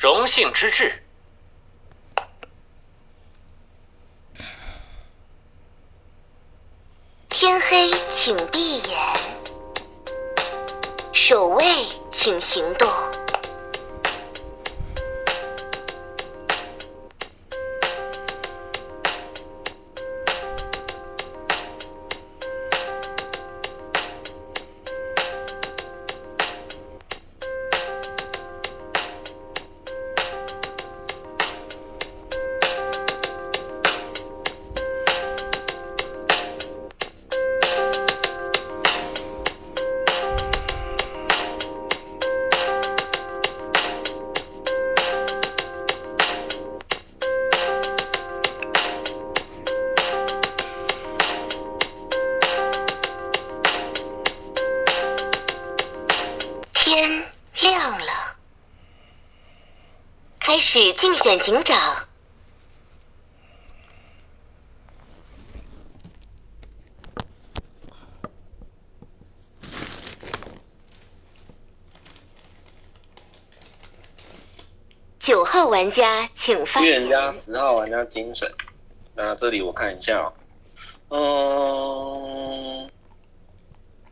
荣幸之至。天黑，请闭眼；守卫，请行动。玩家请发预言家。十号玩家精神。那这里我看一下哦，嗯，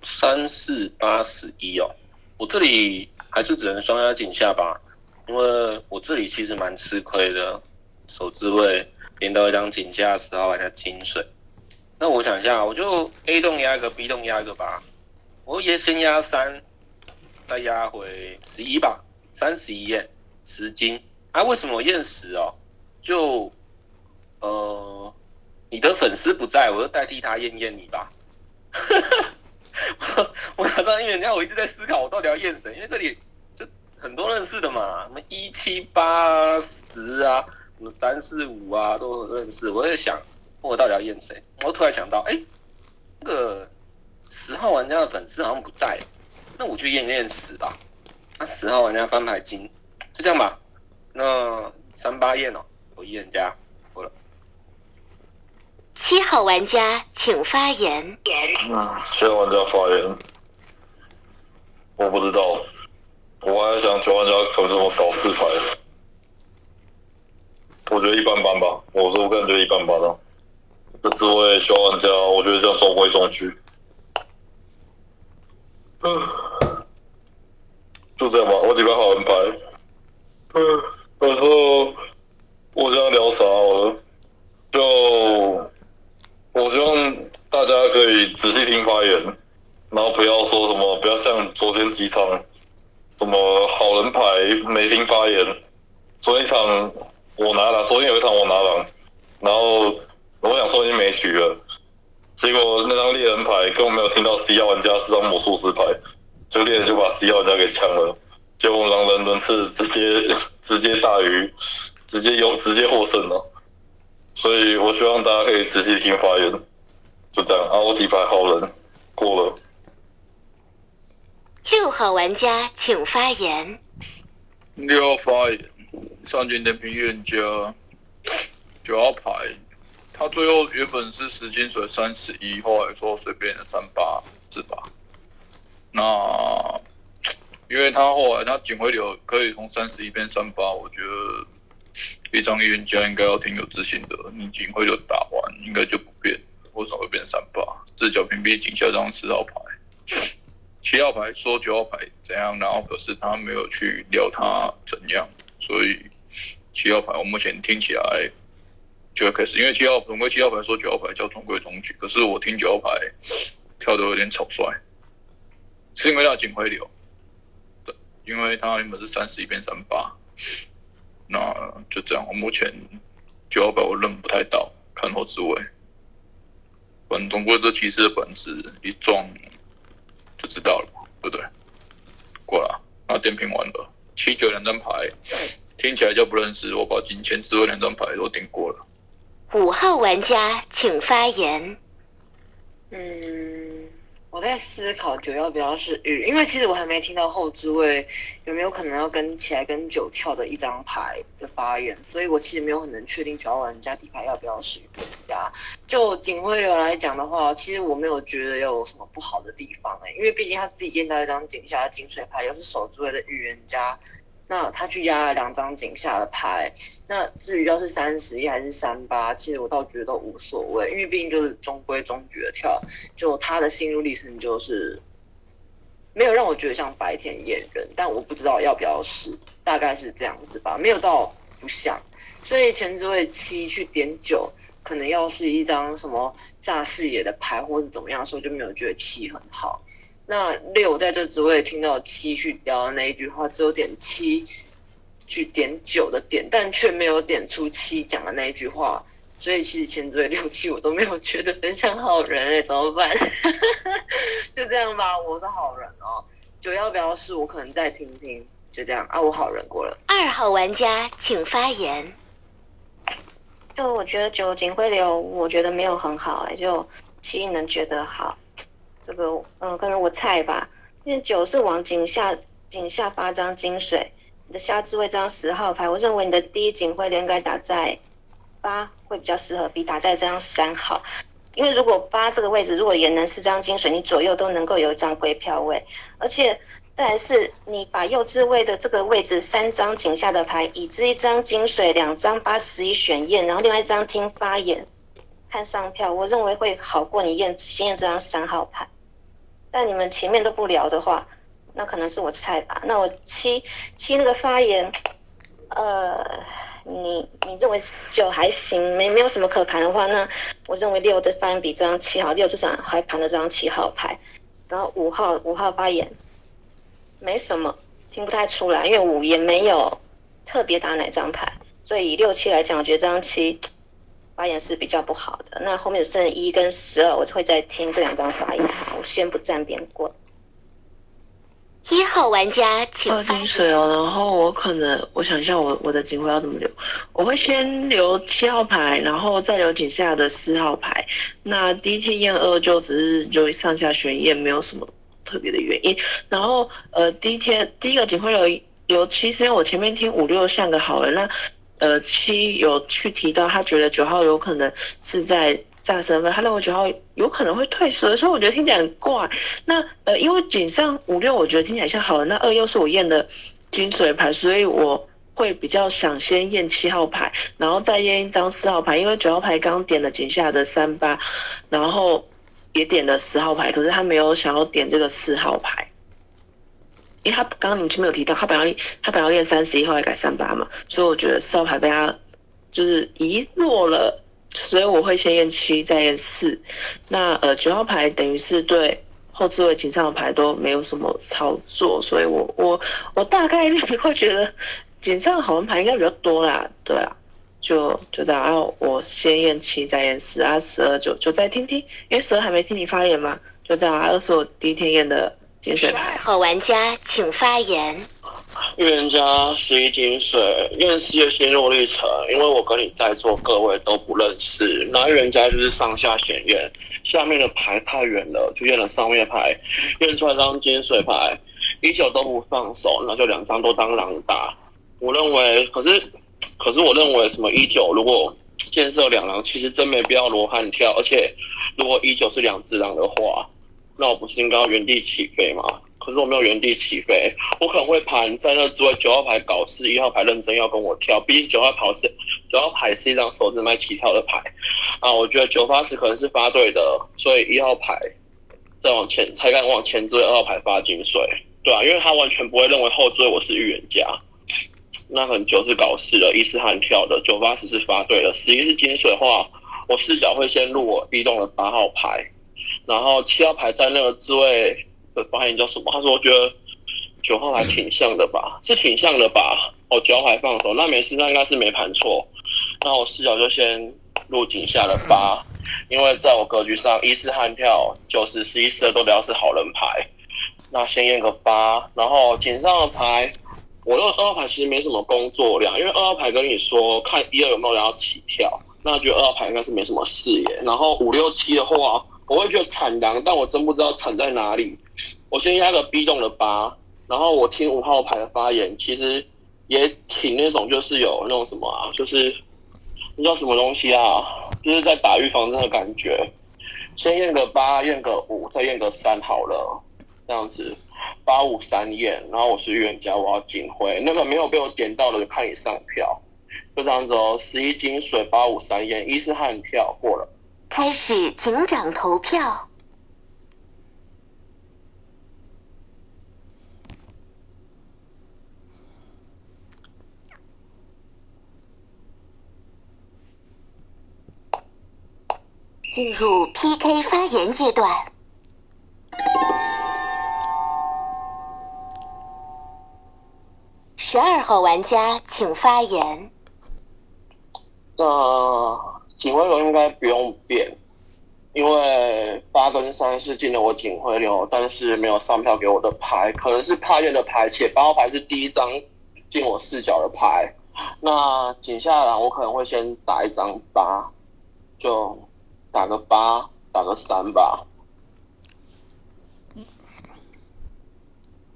三四八十一哦，我这里还是只能双压井下吧，因为我这里其实蛮吃亏的，手自位连到一张井下十号玩家精神。那我想一下，我就 A 洞压一个，B 洞压一个吧，我也先压三，再压回十一吧，三十一耶十金。啊，为什么我验十哦？就呃，你的粉丝不在，我就代替他验验你吧。我我打算验人家，我一直在思考我到底要验谁，因为这里就很多认识的嘛，什么一七八十啊，什么三四五啊，都认识。我在想，我到底要验谁？我突然想到，哎、那个十号玩家的粉丝好像不在，那我去验验十吧。那十号玩家翻牌金，就这样吧。那三八验哦，我一人家过了。七号玩家请发言。嗯，现在玩家发言，我不知道，我还在想九玩家可能怎么搞四排，我觉得一般般吧，我是我个人觉得一般般啊。这滋味九玩家，我觉得这样中规中矩。嗯，就这样吧，我几盘好人牌。嗯，然后我这样聊啥好了？就我希望大家可以仔细听发言，然后不要说什么，不要像昨天几场什么好人牌没听发言。昨天一场我拿狼，昨天有一场我拿狼，然后我想说已经没局了，结果那张猎人牌根本没有听到 C 幺玩家是张魔术师牌，就猎人就把 C 幺玩家给抢了，结果狼人轮次直接 直接大于直接有直接获胜了。所以我希望大家可以仔细听发言，就这样啊。我底牌好人过了，六号玩家请发言。六号发言，上军点评预言家，九号牌，他最后原本是十金水三十一，后来说随便的三八是吧？那因为他后来他警徽流可以从三十一变三八，我觉得一张预言家应该要挺有自信的。你警徽流打完应该就不变，为什么会变三八？这角屏蔽警下这张四号牌。七号牌说九号牌怎样，然后可是他没有去聊他怎样，所以七号牌我目前听起来就会开始，因为七号总归七号牌说九号牌叫中规中矩，可是我听九号牌跳的有点草率，是因为他警徽流，因为他原本是三十一变三八，那就这样，我目前九号牌我认不太到，看后置位，本通过这骑士的本质一撞。就知道了，对不对？过了，那点评完了，七九两张牌听起来就不认识，我把金钱之位两张牌都点过了。五号玩家请发言。嗯，我在思考九要不要是玉，因为其实我还没听到后置位有没有可能要跟起来跟九跳的一张牌的发言，所以我其实没有很能确定九号玩家底牌要不要是预言家。就警徽流来讲的话，其实我没有觉得有什么不好的地方哎、因为毕竟他自己验到一张井下的金水牌，又是手置位的预言家，那他去压了两张井下的牌，那至于要是三十一还是三八，其实我倒觉得都无所谓，因为毕竟就是中规中矩的跳，就他的心路历程就是没有让我觉得像白天演人，但我不知道要不要试，大概是这样子吧，没有到不像，所以前置位七去点九，可能要是一张什么炸视野的牌或是怎么样的时候，就没有觉得七很好。那六在这职位听到七去聊的那一句话，只有点七去点九的点，但却没有点出七讲的那一句话，所以其实前职位六七我都没有觉得很像好人哎、怎么办？就这样吧，我是好人哦。九要不要试？我可能再听听，就这样啊，我好人过了。二号玩家请发言。就我觉得九警徽流，我觉得没有很好哎、就七能觉得好，这个嗯、可能我菜吧，因为九是往井下井下发张金水，你的下置位这张十号牌，我认为你的第一警徽流应该打在八会比较适合，比打在这张三号，因为如果八这个位置如果也能是张金水，你左右都能够有一张归票位，而且。再是你把右置位的这个位置三张井下的牌，已知一张金水，两张八十一选验，然后另外一张听发言，看上票，我认为会好过你验先验这张三号牌。但你们前面都不聊的话，那可能是我菜吧。那我七七那个发言，呃，你你认为九还行，没没有什么可盘的话，那我认为六的发言比这张七好，六至少还盘了这张七号牌，然后五号五号发言。没什么，听不太出来，因为五也没有特别打哪张牌，所以以六七来讲，我觉得这张七发言是比较不好的。那后面剩一跟十二，我会再听这两张发言，我先不站边过。一号玩家请二发金水哦，然后我可能我想一下我我的警徽要怎么留，我会先留七号牌，然后再留井下的四号牌。那第一天验二就只是就上下悬验，没有什么特别的原因。然后呃第一天第一个警徽留留七，是因为我前面听五六像个好人，那呃七有去提到他觉得九号有可能是在炸身份，他认为九号有可能会退蛇，所以我觉得听起来很怪。那呃，因为井上五六我觉得听起来像好人，那二又是我验的金水牌，所以我会比较想先验七号牌，然后再验一张四号牌，因为九号牌刚点了井下的三八，然后也点了十号牌，可是他没有想要点这个四号牌。因为他刚刚你前面有提到，他本来他本来要练三十一，后来改三八嘛，所以我觉得四号牌被他就是遗落了，所以我会先验七，再验四。那呃九号牌等于是对后置位井上的牌都没有什么操作，所以我我我大概率会觉得井上好人牌应该比较多啦，对啊，就就这样。然后我先验七，再验四啊，十二就就再听听，因为十二还没听你发言嘛，就这样啊。二是我第一天验的金水牌十二。号玩家请发言。预言家十一金水，验尸的心路历程，因为我跟你在座各位都不认识，那预言家就是上下显验，下面的牌太远了，就验了上面的牌，验出来张金水牌，一九都不放手，那就两张都当狼打。我认为，可是可是我认为什么一九如果建设两狼，其实真没必要罗汉跳，而且如果一九是两只狼的话，那我不是应该要原地起飞吗？可是我没有原地起飞，我可能会盘在那之外九号牌搞事，一号牌认真要跟我跳，毕竟九号牌是九号牌是一张手指卖起跳的牌。啊，我觉得九发十可能是发对的，所以一号牌再往前才敢往前追，二号牌发金水，对啊，因为他完全不会认为后追我是预言家，那可能九是搞事了，一是悍跳的，九八十是发对了，十一是金水的话，我视角会先入我 B 动的八号牌，然后七号牌在那个滋味的发言叫什么？他说我觉得九号牌挺像的吧，是挺像的吧？哦，九号牌放手，那没事，那应该是没盘错。那我视角就先入井下的八，因为在我格局上，一是悍跳，九十、十一、十二都聊是好人牌。那先验个八，然后井上的牌，我用二号牌其实没什么工作量，因为二号牌跟你说看一二有没有人要起跳，那觉得二号牌应该是没什么视野。然后五六七的话，我会觉得惨狼，但我真不知道惨在哪里。我先压个 B 动的八，然后我听五号牌的发言，其实也挺那种，就是有那种什么啊，就是那叫什么东西啊，就是在打预防针的感觉。先验个八，验个五，再验个三好了，这样子。八五三验，然后我是预言家，我要警徽。那个没有被我点到的，就看你上票。就这样子哦，十一金水八五三验，一是汉票过了。开始警长投票。进入 PK 发言阶段。十二号玩家请发言。那警徽流应该不用变，因为八跟三是进了我警徽流，但是没有上票给我的牌，可能是怕验的牌，且八号牌是第一张进我视角的牌。那警下来我可能会先打一张八，就。打个八，打个三吧。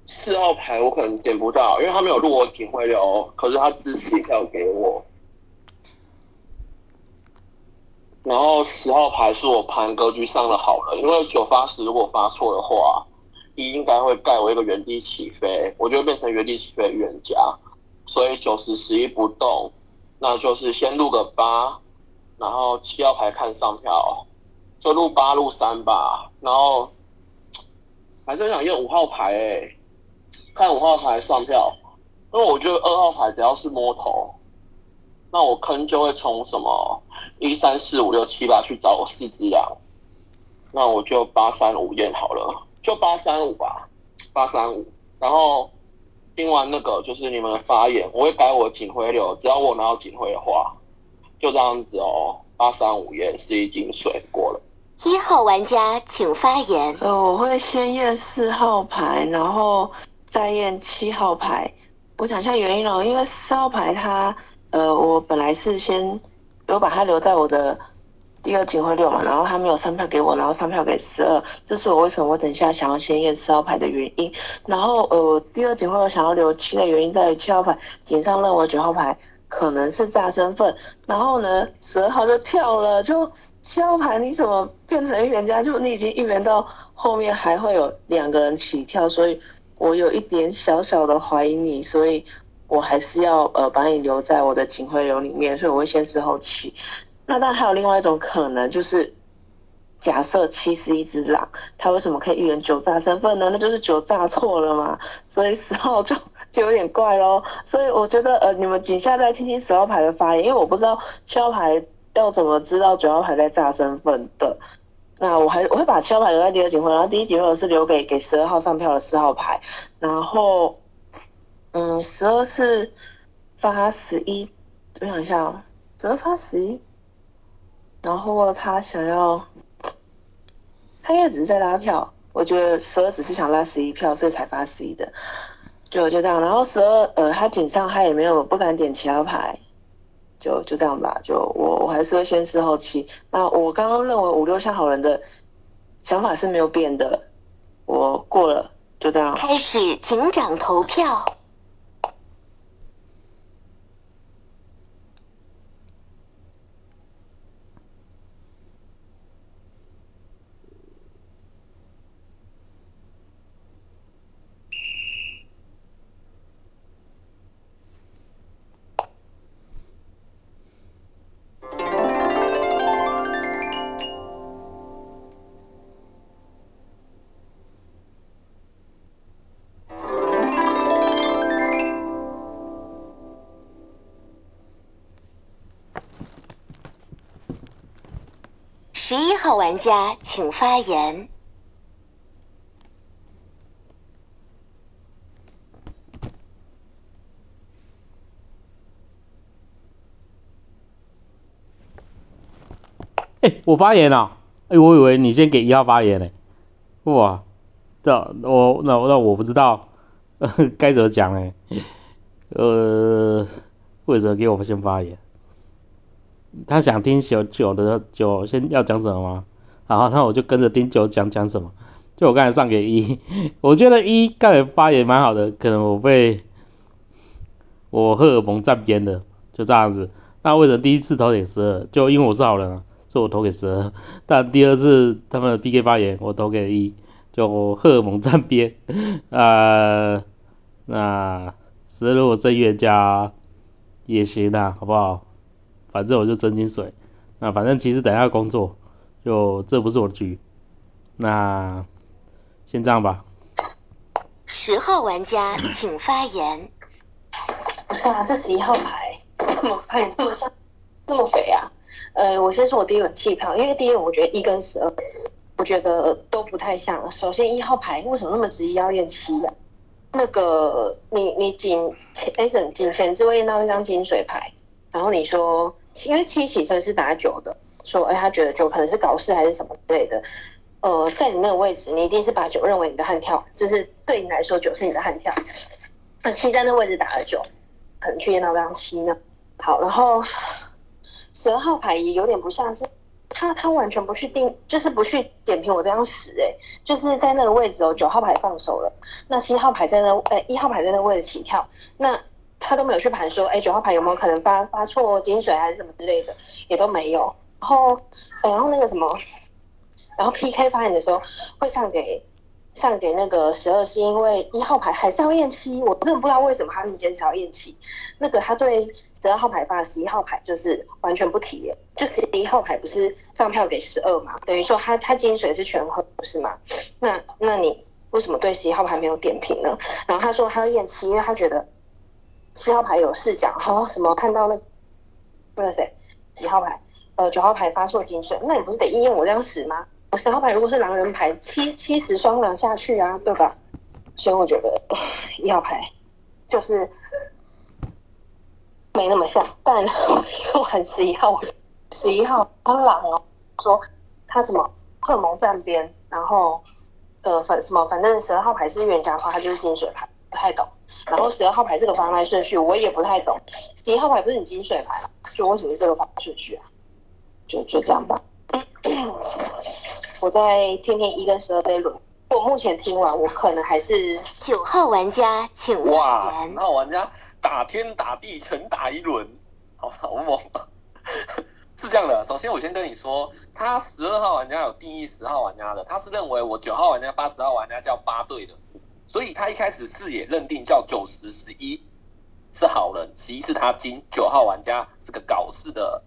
四号牌我可能点不到，因为他没有入我警徽流，可是他支持一票给我。然后十号牌是我盘格局上的好人，因为九发十如果发错的话，一应该会盖我一个原地起飞，我就会变成原地起飞预言家。所以九十十一不动，那就是先入个八。然后七号牌看上票，就入八入三吧。然后还是想用五号牌诶，看五号牌上票，因为我觉得二号牌只要是摸头，那我坑就会从什么一三四五六七八去找我四只羊，那我就八三五验好了，就八三五吧，八三五。然后听完那个就是你们的发言，我会改我警徽流，只要我拿到警徽的话。就这样子哦，八三五验是一金水过了。一号玩家请发言。呃，我会先验四号牌，然后再验七号牌。我想一下原因哦，因为四号牌它，呃，我本来是先有把它留在我的第二警徽六嘛，然后他没有上票给我，然后上票给十二，这是我为什么我等一下想要先验四号牌的原因。然后呃，第二警徽我想要留七的原因在于七号牌警上认为九号牌。可能是炸身份，然后呢，十二号就跳了，就七号牌你怎么变成预言家？就你已经预言到后面还会有两个人起跳，所以我有一点小小的怀疑你，所以我还是要呃把你留在我的警徽流里面，所以我会先事后起。那当然还有另外一种可能，就是假设七是一只狼，他为什么可以预言九炸身份呢？那就是九炸错了嘛，所以十号就。就有点怪咯，所以我觉得呃，你们紧下再听听十号牌的发言，因为我不知道七号牌要怎么知道九号牌在炸身份的。那我还我会把七号牌留在第二警徽，然后第一警徽我是留给给十二号上票的四号牌，然后嗯，十二是发十一，我想一下哦，十二发十一，然后他想要，他应该只是在拉票，我觉得十二只是想拉十一票，所以才发十一的。就就这样，然后十二呃，他警上他也没有不敢点其他牌，就就这样吧。就我我还是会先试后期。那我刚刚认为五六像好人的想法是没有变的，我过了，就这样。开始警长投票。家请发言。哎，我发言了。哎，我以为你先给一号发言呢。哇，这我那那我不知道 该怎么讲哎。呃，为什么给我先发言？他想听小九的九先要讲什么吗？然后那我就跟着丁九讲讲什么。就我刚才上给一，我觉得一刚才发言蛮好的，可能我被我荷尔蒙占边了，就这样子。那为什么第一次投给十二？就因为我是好人啊，所以我投给十二。但第二次他们的 PK 发言，我投给一。就荷尔蒙站边，呃，那十二如果正月加也行啦，好不好？反正我就真金水，那反正其实等下工作，就这不是我的局，那先这样吧。十号玩家请发言。不是啊，这十一号牌 怎么牌那么像那么肥啊？呃，我先说我第一轮弃票，因为第一轮我觉得一跟十二，我觉得都不太像。首先一号牌为什么那么执意要验七呀、那个你你仅哎怎仅前置位验到一张金水牌，然后你说因为七起身是打九的，说哎他觉得九可能是搞事还是什么之类的。呃，在你那个位置，你一定是把九认为你的悍跳，就是对你来说九是你的悍跳。那七在那位置打了九，可能去验到这张七呢。好，然后十二号牌也有点不像是他，他完全不去定，就是不去点评我这张十，哎，就是在那个位置哦，九号牌放手了，那七号牌在那，哎，一号牌在那位置起跳，那他都没有去盘说，哎，九号牌有没有可能发发错金水还是什么之类的，也都没有。然后，然后那个什么，然后 PK 发言的时候会上给上给那个十二，是因为一号牌还是要验七，我真的不知道为什么他们坚持要验七。那个他对十二号牌发十一号牌就是完全不提，就十一号牌不是上票给十二嘛，等于说他他金水是全喝不是吗？那那你为什么对十一号牌没有点评呢？然后他说他要验七，因为他觉得七号牌有视角，然后什么看到那那个谁几号牌呃九号牌发错金水，那你不是得应验我这张十吗？我十号牌如果是狼人牌，七七十双狼下去啊，对吧？所以我觉得一号牌就是没那么像，但我很十一号，十一号他狼哦，说他什么荷尔蒙站边，然后呃反什么，反正十二号牌是冤家花，他就是金水牌，不太懂。然后十二号牌这个防赖顺序我也不太懂，十一号牌不是你金水牌吗？就为什么是这个防赖顺序啊？就就这样吧。我在天天一跟十二杯轮，我目前听完，我可能还是九号玩家请发哇，九号玩家打天打地全打一轮，好好猛啊！是这样的，首先我先跟你说，他十二号玩家有定义十号玩家的，他是认为我九号玩家、八十号玩家叫八队的，所以他一开始视野认定叫九十十一是好人，十一是他金，九号玩家是个搞事的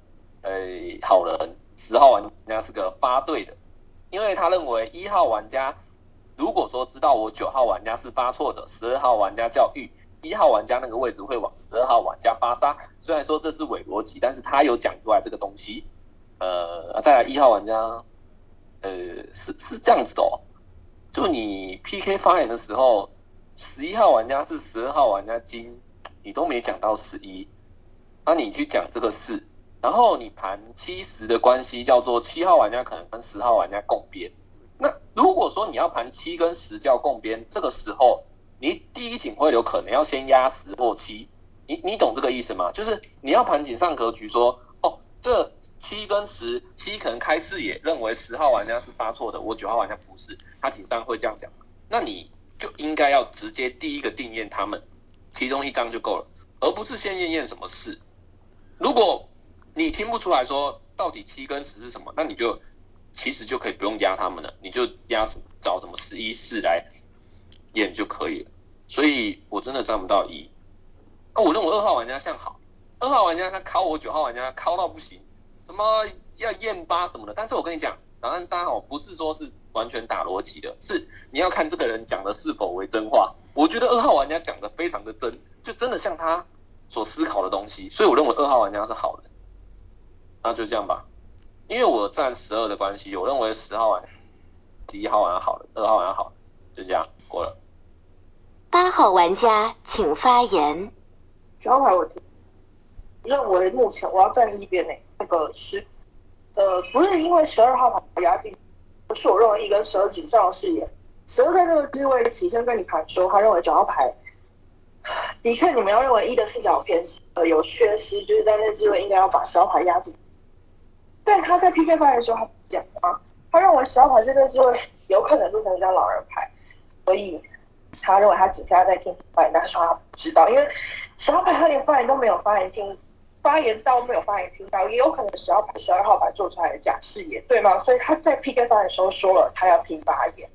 呃好人，十号玩家是个发对的，因为他认为一号玩家如果说知道我九号玩家是发错的，十二号玩家叫玉，一号玩家那个位置会往十二号玩家发杀。虽然说这是伪逻辑，但是他有讲出来这个东西。呃，再来一号玩家，呃，是是这样子的哦，就你 PK 发言的时候，十一号玩家是十二号玩家金，你都没讲到十一，那你去讲这个事，然后你盘七十的关系叫做七号玩家可能跟十号玩家共边。那如果说你要盘七跟十叫共边，这个时候你第一警会流可能要先压十或七，你你懂这个意思吗？就是你要盘井上格局说，哦，这七跟十，七可能开视野认为十号玩家是发错的，我九号玩家不是，他井上会这样讲，那你就应该要直接第一个定验他们其中一张就够了，而不是先验验什么事。如果你听不出来说到底七跟十是什么，那你就其实就可以不用压他们了，你就压什么找什么十一四来验就可以了。所以我真的占不到一。那我认为二号玩家像好，二号玩家他敲我九号玩家敲到不行，什么要验八什么的。但是我跟你讲，档案三哦，不是说是完全打逻辑的，是你要看这个人讲的是否为真话。我觉得二号玩家讲的非常的真，就真的像他所思考的东西，所以我认为二号玩家是好人。那就这样吧，因为我站十二的关系，我认为十号玩一号玩家好了，二号玩家好了，就这样过了。八号玩家请发言。九号牌我听认为目前我要站一边呢，那个十呃不是因为十二号牌压进，不是我认为一跟十二紧张的视野，十二在这个机位起身跟你盘说，他认为九号牌的确你们要认为一的视角偏呃有缺失，就是在那个置位应该要把十号牌压进，但他在 PK 发言的时候他讲啊，他认为十号牌这个置位有可能录成一张狼人牌，所以他认为他井下在听发言，但是他不知道，因为十号牌他连发言都没有发言听，发言到没有发言听到，也有可能十号牌、十二号牌做出来的假视野，对吗？所以他在 PK 发言的时候说了他要听发言，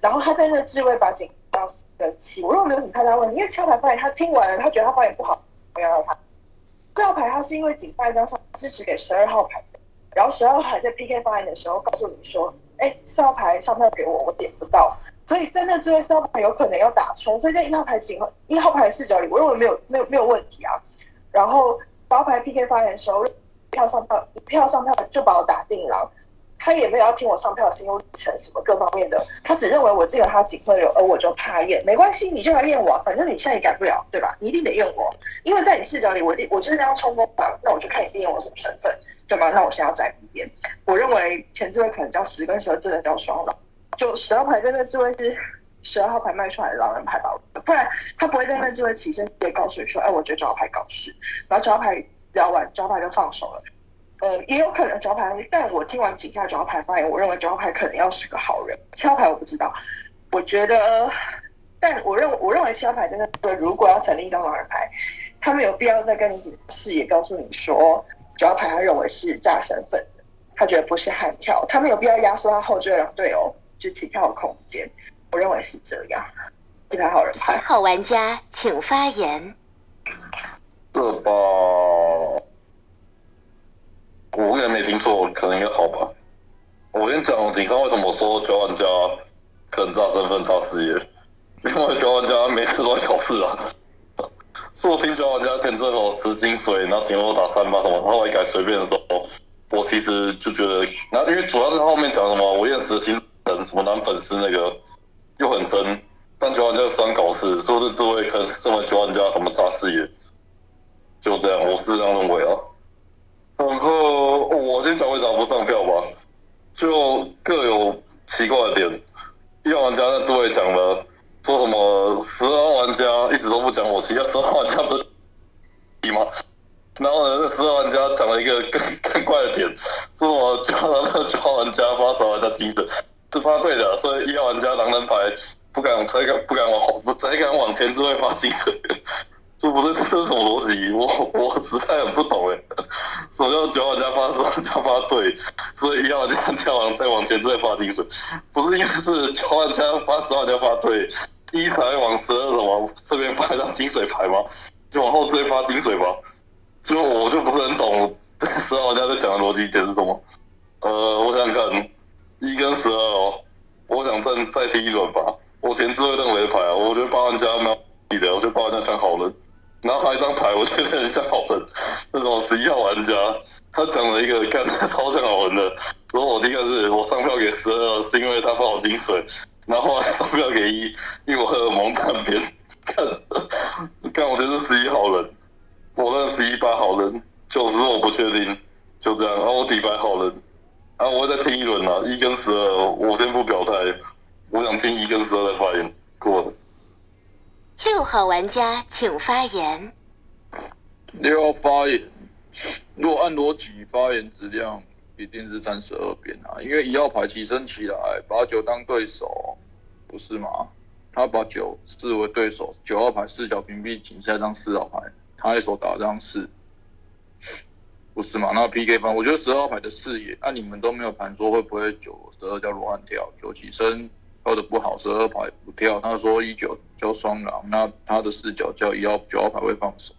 然后他在那个置位把警到生气，我认为没有什么太大问题，因为七号牌发言他听完了，他觉得他发言不好，不要让他。四号牌他是因为警下一张上支持给十二号牌，然后十二号牌在 PK 发言的时候告诉你说，哎，四号牌上票给我，我点不到，所以在那之后四号牌有可能要打冲，所以在一号牌警一号牌视角里，我认为没有没有没有问题啊。然后八号牌 PK 发言的时候，票上票一票上票就把我打定了。他也没有要听我上票的心路历程什么各方面的，他只认为我进了他警徽流，而我就怕验，没关系，你就来验我，反正你现在也改不了，对吧？你一定得验我，因为在你视角里，我我就是那样冲锋嘛，那我就看你验我什么身份，对吗？那我现在要站一边，我认为前置位可能叫十跟十二，真的叫双狼，就十二牌这个置位是十二号牌卖出来的狼人牌吧，不然他不会在那置位起身直接告诉你说，哎，我觉得九号牌搞事，然后九号牌聊完，九号牌就放手了。呃，也有可能九号牌，但我听完井下九号牌发言，我认为九号牌可能要是个好人。七号牌我不知道，我觉得，但我认我认为七号牌真的，如果要成立一张狼人牌，他们有必要再跟你解释，也告诉你说，九号牌他认为是炸身份的，他觉得不是悍跳，他们有必要压缩他后缀让队友就起跳的空间。我认为是这样。一牌好人牌。好玩家请发言。这吧。我可能没听错，可能应该好吧。我先讲警上为什么说九玩家可能炸身份、炸事业，因为九玩家每次都在考试啊。是我听九玩家前最后十金水，然后警后打三八什么，后来改随便的时候，我其实就觉得，那因为主要是后面讲什么我验实心人什么男粉丝那个又很真，但九玩家喜欢搞事，说这滋味可能身为九玩家什么炸事业，就这样，我是这样认为啊。然后我先讲为啥不上票吧，就各有奇怪的点。一号玩家那诸位讲了，说什么十二号玩家一直都不讲我，其他十二号玩家不是吗？然后呢，十二玩家讲了一个更 更怪的点，说什么叫那九号玩家发十二玩家精神，是发对的，所以一号玩家狼人牌不敢再敢不敢往后不再敢往前，只会发精神。这不是这是什么逻辑？我我实在很不懂哎。什么叫九号加发十号加发对？所以一号加跳完再往前再发金水，不是应该是九号加发十号加发对，一才往十二什么这边发一张金水牌吗？就往后追发金水吧。就我就不是很懂十号加在讲的逻辑点是什么。呃，我想想看，一跟十二哦，我想再再踢一轮吧。我前置会认为的牌啊，我觉得八玩家蛮有的，我觉得八玩家像好人。然后还有一张牌，我觉得很像好人，那种十一号玩家，他讲了一个干超像好人的，说我第一个是我上票给十二，是因为他放我金水，然后后来上票给一，因为我荷尔蒙站边，看，看我觉得是十一好人，我认十一八好人，九十我不确定，就这样，然后我底牌好人，然后我再听一轮啊，一跟十二，我先不表态，我想听一跟十二的发言，过了。六号玩家请发言。六号发言，如果按逻辑发言质量一定是占十二边啊，因为一号牌起身起来把九当对手，不是吗？他把九视为对手，九号牌四角屏蔽井下张四号牌，他一手打张四，不是吗？那 PK 方，我觉得十二号牌的视野，那你们都没有盘说会不会九十二叫罗汉跳，九起身。跳的不好，十二牌不跳。他说一九叫双狼，那他的视角叫一号九号牌会放手。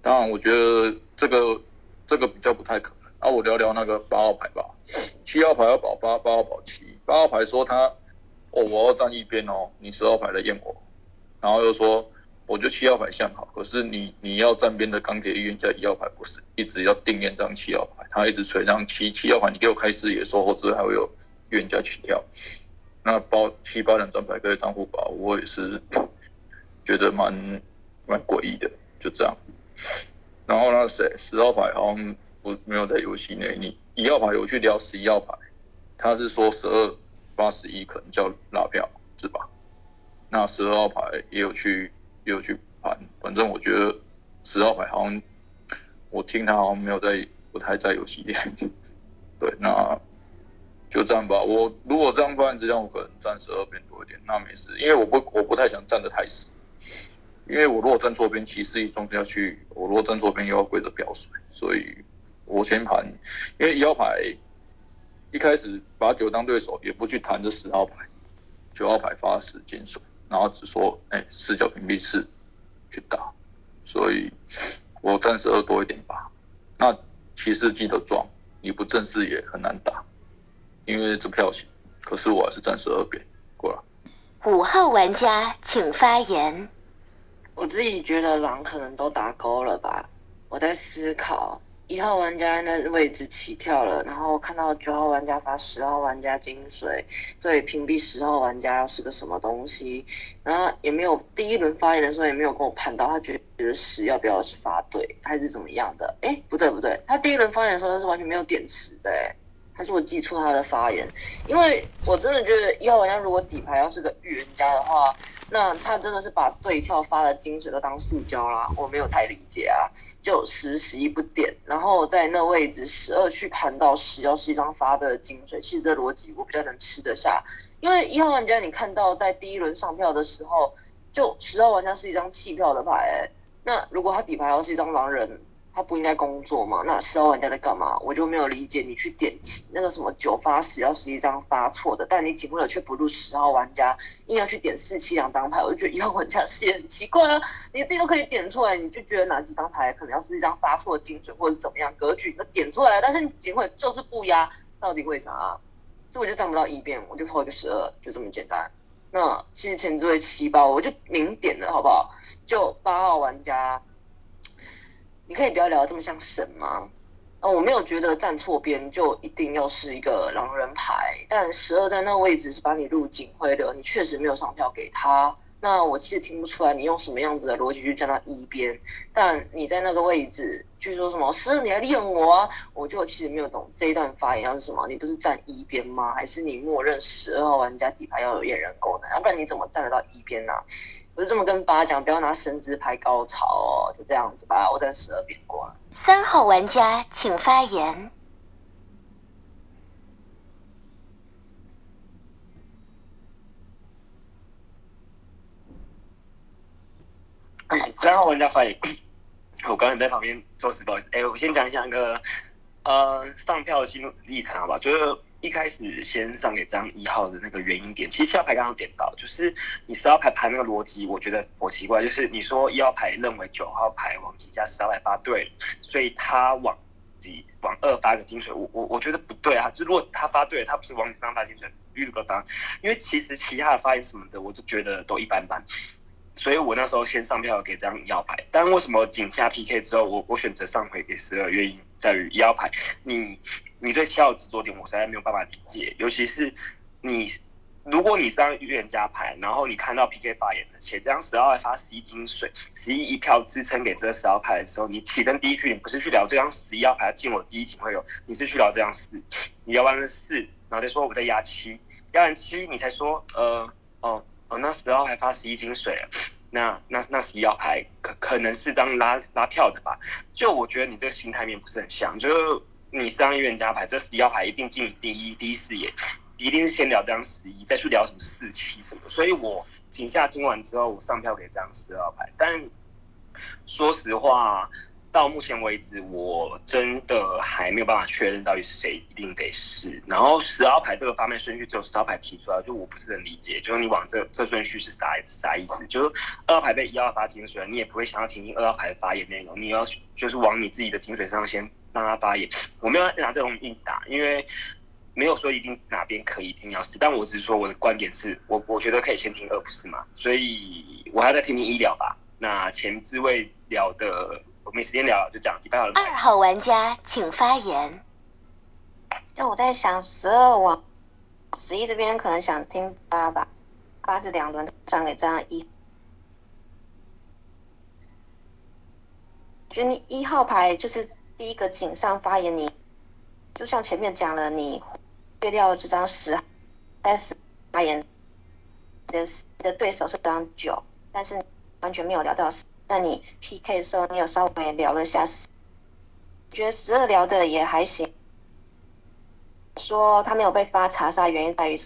当然，我觉得这个这个比较不太可能。那我聊聊那个八号牌吧。七号牌要保八，八号保七。八号牌说他哦，我要站一边哦，你十号牌来验我。然后又说，我觉得七号牌像好，可是你你要站边的钢铁预言家一号牌不是，一直要定验张七号牌，他一直吹张七七号牌，你给我开视野，说后置还会有预言家起跳。那包七八两张牌可以当护保，我也是觉得蛮蛮诡异的，就这样。然后那谁十号牌好像不没有在游戏内，你一号牌有去聊十一号牌，他是说十二八十一可能叫拉票是吧？那十二号牌也有去也有去盘，反正我觉得十号牌好像我听他好像没有在不太在游戏里。对，那。就这样吧，我如果这样发现质量，我可能站十二边多一点，那没事，因为我不我不太想站得太死，因为我如果站错边，骑士一撞下去，我如果站错边又要跪着表水，所以我先盘，因为一号牌一开始把九当对手，也不去弹这十号牌，九号牌发十金水，然后只说哎四角屏蔽四去打，所以我暂时二多一点吧。那骑士记得装，你不正式也很难打，因为这票型。可是我还是暂时二边过了。五号玩家请发言。我自己觉得狼可能都打勾了吧，我在思考。一号玩家那位置起跳了，然后看到九号玩家发十号玩家金水，所以屏蔽十号玩家是个什么东西，然后也没有第一轮发言的时候也没有跟我判到他觉得十要不要是发对还是怎么样的，哎不对不对，他第一轮发言的时候他是完全没有点词的哎。还是我记错他的发言，因为我真的觉得一号玩家如果底牌要是个预言家的话，那他真的是把对跳发的精髓都当塑胶啦，我没有太理解啊，就十十一不点，然后在那位置十二去盘到十要是一张发的精髓，其实这逻辑我比较能吃得下，因为一号玩家你看到在第一轮上票的时候，就十号玩家是一张弃票的牌，那如果他底牌要是一张狼人。他不应该工作吗？那十号玩家在干嘛？我就没有理解。你去点那个什么九发十要十一张发错的，但你警徽流却不入十号玩家，硬要去点四七两张牌，我就觉得一号玩家是也很奇怪啊。你自己都可以点出来，你就觉得哪几张牌可能要是一张发错的金水或者怎么样格局，那点出来，但是警徽就是不压，到底为啥啊？这我就占不到一边，我就投一个十二，就这么简单。那其实前置位七包，我就明点了，好不好？就八号玩家。你可以不要聊得这么像神吗？啊，我没有觉得站错边就一定要是一个狼人牌，但十二在那个位置是把你入警徽的，你确实没有上票给他。那我其实听不出来你用什么样子的逻辑去站到一边，但你在那个位置去说什么十二你还利用我啊？我就其实没有懂这一段发言要是什么？你不是站一边吗？还是你默认十二号玩家底牌要有验人功能？要不然你怎么站得到一边呢？我就这么跟八讲，不要拿神职牌高潮哦，就这样子吧，我站十二边过了。三号玩家请发言。三号玩家发言，我刚才在旁边做事，不好意思。哎，我先讲一下那个呃上票的心路历程，好吧？就是。一开始先上给张一号的那个原因点，其实七号牌刚刚点到，就是你十号牌排那个逻辑，我觉得好奇怪。就是你说一号牌认为九号牌往几加十号牌发对，所以他往几往二发个金水，我我我觉得不对啊。就如果他发对了，他不是往几张发金水，绿个当，因为其实其他的发言什么的，我就觉得都一般般。所以我那时候先上票给这张一号牌，但为什么井下 PK 之后，我我选择上回给十二？原因在于一号牌你。你对七号执着点，我实在没有办法理解。尤其是你，如果你是张预言家牌，然后你看到 PK 发言的，且这张十号发十一金水，十一一票支撑给这个十号牌的时候，你起身第一句你不是去聊这张十一号牌进我第一警会有，你是去聊这张四，你聊完了四，然后再说我在压七，压完七你才说，呃，哦哦，那十号牌发十一金水了，那那那十一号牌可可能是张拉拉票的吧？就我觉得你这个心态面不是很像，就是。你三预言家牌，这十一号牌一定进第一第一视野，一定是先聊这张十一，再去聊什么四七什么。所以我井下听完之后，我上票给这张十二号牌。但说实话，到目前为止，我真的还没有办法确认到底是谁一定得是。然后十号牌这个发面顺序只有十号牌提出来，就我不是很理解，就是你往这这顺序是啥啥意思？就是二号牌被一号发金水，你也不会想要听听二号牌的发言内容，你要就是往你自己的金水上先。让他发言，我没有拿这种硬打，因为没有说一定哪边可以一定要是，但我只是说我的观点是我我觉得可以先听二不是嘛，所以我还在听听医疗吧。那前置位聊的我没时间聊，就讲一半了。二号玩家请发言。那我在想十二往十一这边可能想听八吧，八是两轮上给这样一，觉得你一号牌就是。第一个井上发言，你就像前面讲了，你略掉这张十，但是发言的的对手是张九，但是完全没有聊到在你 PK 的时候，你有稍微聊了一下，觉得十二聊的也还行，说他没有被发查杀，原因在于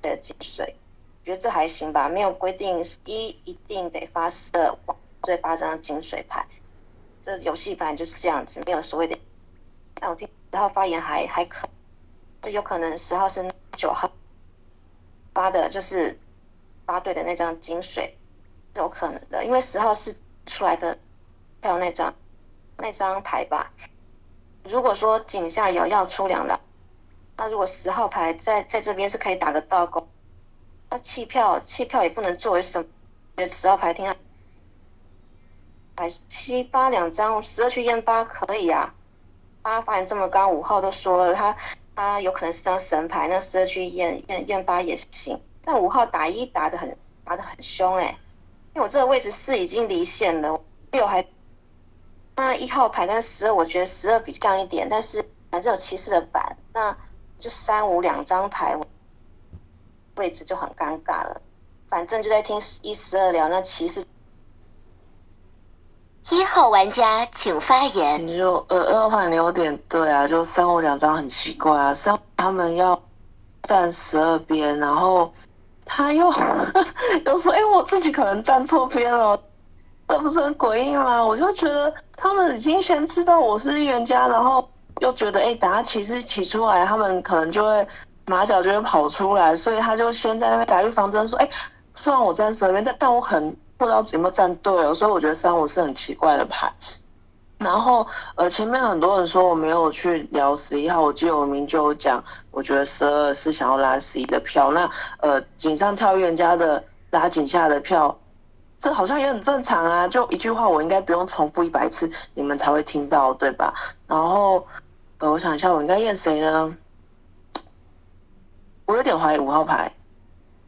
的金水，觉得这还行吧，没有规定一一定得发十二，最发张金水牌。这游戏反正就是这样子，没有所谓的。但我听十号发言还还可，就有可能十号是九号发的，就是发对的那张金水，有可能的，因为十号是出来的票那张那张牌吧。如果说井下有要出两了，那如果十号牌在在这边是可以打个倒钩，那弃票弃票也不能作为什么，觉得十号牌听牌七八两张，十二去验八可以啊。八发言这么高，五号都说了，他他有可能是张神牌，那十二去验验验八也行。但五号打一打的很打的很凶哎、因为我这个位置四已经离线了，六还那一号牌跟十二，我觉得十二比较像一点，但是反正有骑士的板，那就三五两张牌，位置就很尴尬了。反正就在听一十二聊，那骑士一号玩家请发言。你就呃二号牌你有点对啊，就三五两张很奇怪啊，三他们要站十二边，然后他又又说，哎、我自己可能站错边了，这不是很诡异吗？我就觉得他们已经先知道我是预言家，然后又觉得，哎、等下骑士骑出来，他们可能就会马脚就会跑出来，所以他就先在那边打预防针，说，哎、虽然我站十二边，但但我可能不知道有没有站对了，所以我觉得三五是很奇怪的牌。然后呃，前面很多人说我没有去聊十一号，我记得我明就有讲，我觉得十二是想要拉十一的票。那呃，井上跳跃家的拉井下的票，这好像也很正常啊。就一句话，我应该不用重复一百次，你们才会听到，对吧？然后呃，我想一下，我应该验谁呢？我有点怀疑五号牌，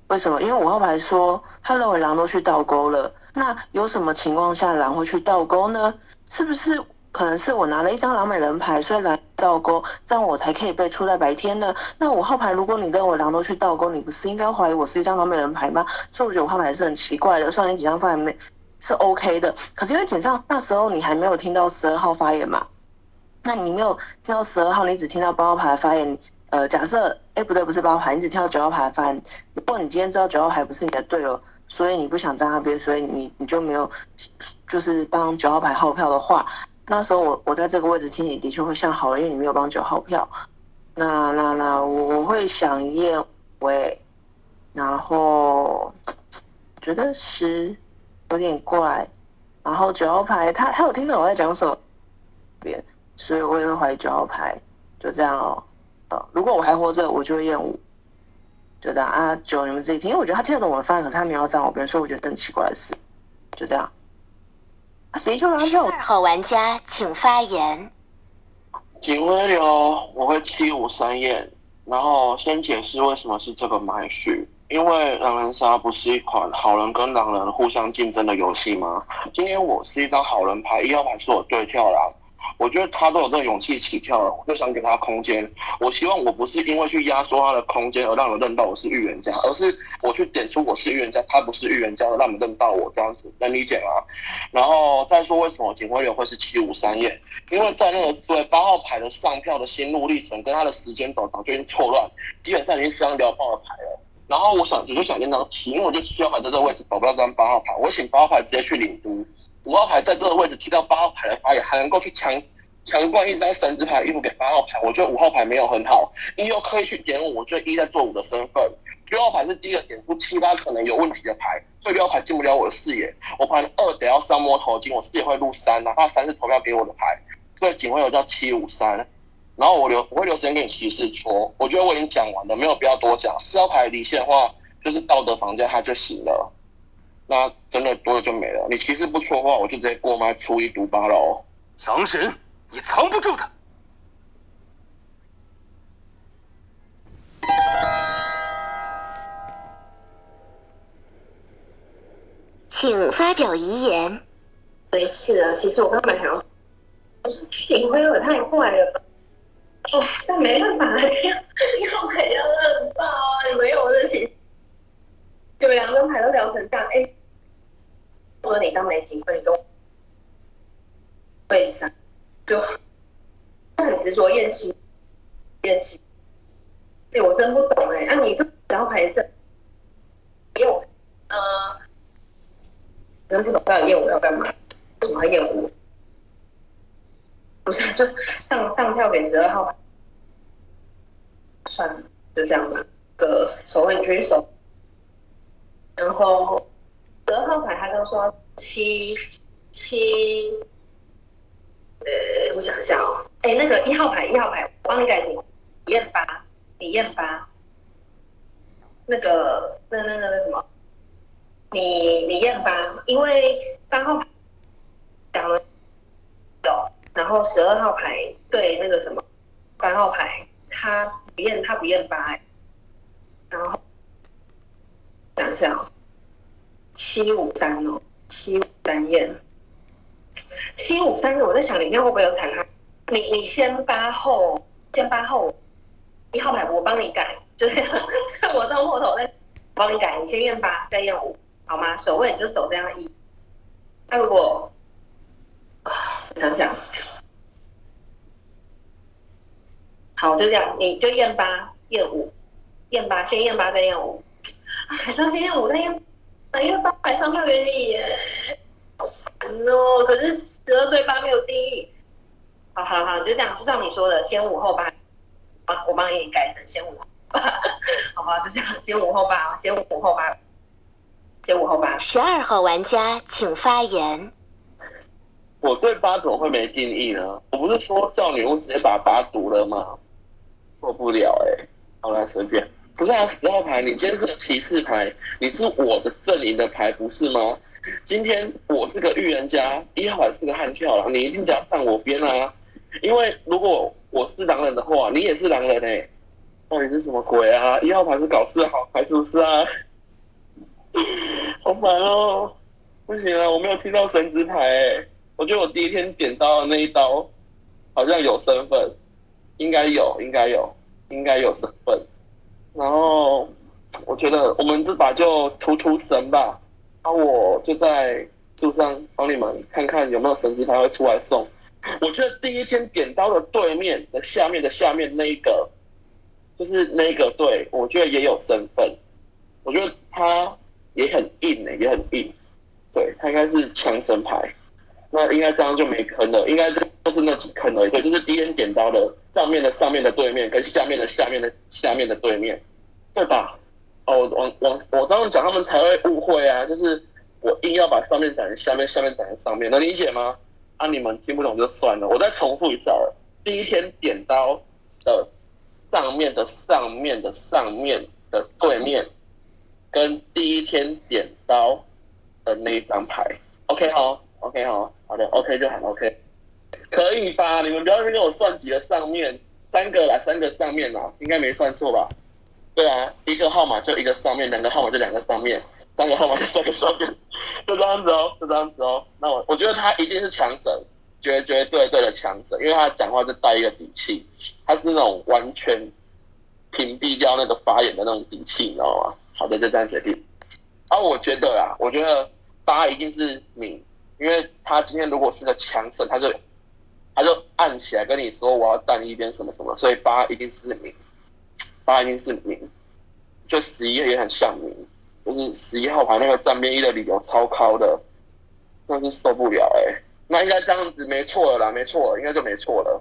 为什么？因为五号牌说他认为狼都去倒钩了。那有什么情况下狼会去倒钩呢？是不是可能是我拿了一张狼美人牌，所以来倒钩，这样我才可以被出在白天呢？那五号牌，如果你认为狼都去倒钩，你不是应该怀疑我是一张狼美人牌吗？所以我觉得五号牌是很奇怪的。虽然你几张发言没是 OK 的，可是因为简上那时候你还没有听到十二号发言嘛，那你没有听到十二号，你只听到八号牌的发言。呃，假设哎不对，不是八号牌，你只听到九号牌的发言。如果你今天知道九号牌不是你的队友，所以你不想站那边，所以你你就没有就是帮九号牌号票的话，那时候我我在这个位置听你的确会像好了，因为你没有帮九号票。那那那我我会想验喂，然后觉得十有点怪，然后九号牌他他有听到我在讲什么边，所以我也会怀疑九号牌，就这样哦。呃，如果我还活着，我就会验五。就这样啊，九你们自己听，因为我觉得他听得懂我的发言，可是他没有站我边，所以我觉得是很奇怪的事。就这样。啊，谁就拉票？二号玩家请发言。警徽流我会七五三验，然后先解释为什么是这个麦序。因为狼人杀不是一款好人跟狼人互相竞争的游戏吗？今天我是一张好人牌，一号牌是我对跳狼。我觉得他都有这个勇气起跳了，我就想给他空间。我希望我不是因为去压缩他的空间而让人认到我是预言家，而是我去点出我是预言家，他不是预言家，让你认到我这样子，能理解吗？然后再说为什么警徽流会是七五三验，因为在那个对八号牌的上票的心路历程跟他的时间走早就已经错乱，基本上已经是张聊爆的牌了。然后我想，我就想验张题，因为我就七号牌在这个位置保不到这张八号牌，我请八号牌直接去领读。五号牌在这个位置踢到八号牌的发言，还能够去强强灌一张神之牌衣服给八号牌，我觉得五号牌没有很好。一又刻意去点五，我觉得一在做五的身份。六号牌是第一个点出七八可能有问题的牌，所以六号牌进不了我的视野。我盘二得要三摸头巾，我视野会入三，哪怕三是投票给我的牌，所以警徽有叫七五三。然后我留我会留时间给你提示戳，我觉得我已经讲完了，没有必要多讲。四号牌离线的话，就是道德绑架他就行了。那真的多了就没了。你其实不说话，我就直接过麦出一毒八喽。狼神，你藏不住的。请发表遗言。没事啊，其实我刚本想，我说，警徽我太怪了吧。哦，但没办法，这样要牌要认爆啊！你没有热情，就两张牌都聊成这样，哎、说你当没警徽，你跟我为啥？就很执着厌弃，厌弃。对我真不懂哎、啊，你都只要牌正，因为我呃，真不懂到底验我要干嘛？为什么要验我？不是，就上上票给十二号，算了，就这样吧。个手问举手，然后十二号牌他就说七七，呃，我想一下哦，哎，那个一号牌一号牌，我帮你改成李艳发，李艳发，那个那那那那什么，李李艳发，因为三号牌讲了有，然后十二号牌对那个什么三号牌，他不验他不验发，然后想一下哦。七五三哦，七五三验，七五三我在想里面会不会有产他？你你先发后，先发后一号牌我帮你改，就这样，趁我到后头再帮你改，你先验八再验五，好吗？守位你就守这样一。那如果我想想，好就这样，你就验八验五，验八先验八再验五，还是先验五再验。因为八百上票给你耶，好烦哦。可是十二对八没有定义。好好好，就这样，就像你说的，先五后八，我帮你改成先五后八，好吧？就这样，先五后八，先五后八，先五后八。十二号玩家请发言。我对八怎么会没定义呢？我不是说叫女巫直接把八读了吗？做不了哎，好来随便。不是啊，十号牌，你今天是个骑士牌，你是我的阵营的牌，不是吗？今天我是个预言家，一号牌是个悍跳狼，你一定得要站我边啊！因为如果我是狼人的话，你也是狼人哎，到底是什么鬼啊？一号牌是搞事好牌是不是啊？好烦哦！不行啊，我没有听到神之牌，我觉得我第一天点到的那一刀好像有身份，应该有，应该有，应该有身份。然后我觉得我们这把就图图神吧，那我就在路上帮你们看看有没有神级牌会出来送。我觉得第一天点刀的对面的下面的下面那一个，就是那个对，我觉得也有身份。我觉得他也很硬诶，也很硬。对他应该是强神牌，那应该这样就没坑了，应该就是那几坑了。对，就是第一天点刀的上面的上面的对面跟下面的下面的下面的对面。对吧？哦，往往我这样讲，他们才会误会啊！就是我硬要把上面讲成下面，下面讲成上面，能理解吗？啊，你们听不懂就算了。我再重复一下第一天点刀的上面的上面的上面的对面，跟第一天点刀的那一张牌，OK 好，OK 好，好的，OK 就好，OK，以吧？你们不要跟我算几个上面，三个啦，三个上面啦，应该没算错吧？对啊，一个号码就一个上面，两个号码就两个上面，三个号码就三个上面，就 这样子哦，就这样子哦。那我我觉得他一定是强神，绝绝对对的强神，因为他讲话就带一个底气，他是那种完全屏蔽掉那个发言的那种底气，你知道吗？好的，就这样决定。啊，我觉得啊，我觉得八一定是你，因为他今天如果是个强神，他就他就按起来跟你说我要站一边什么什么，所以八一定是你。八一定是明，就十一也很像明，就是十一号牌那个站边一的理由超高的，真是受不了哎。那应该这样子没错了啦，没错，应该就没错了。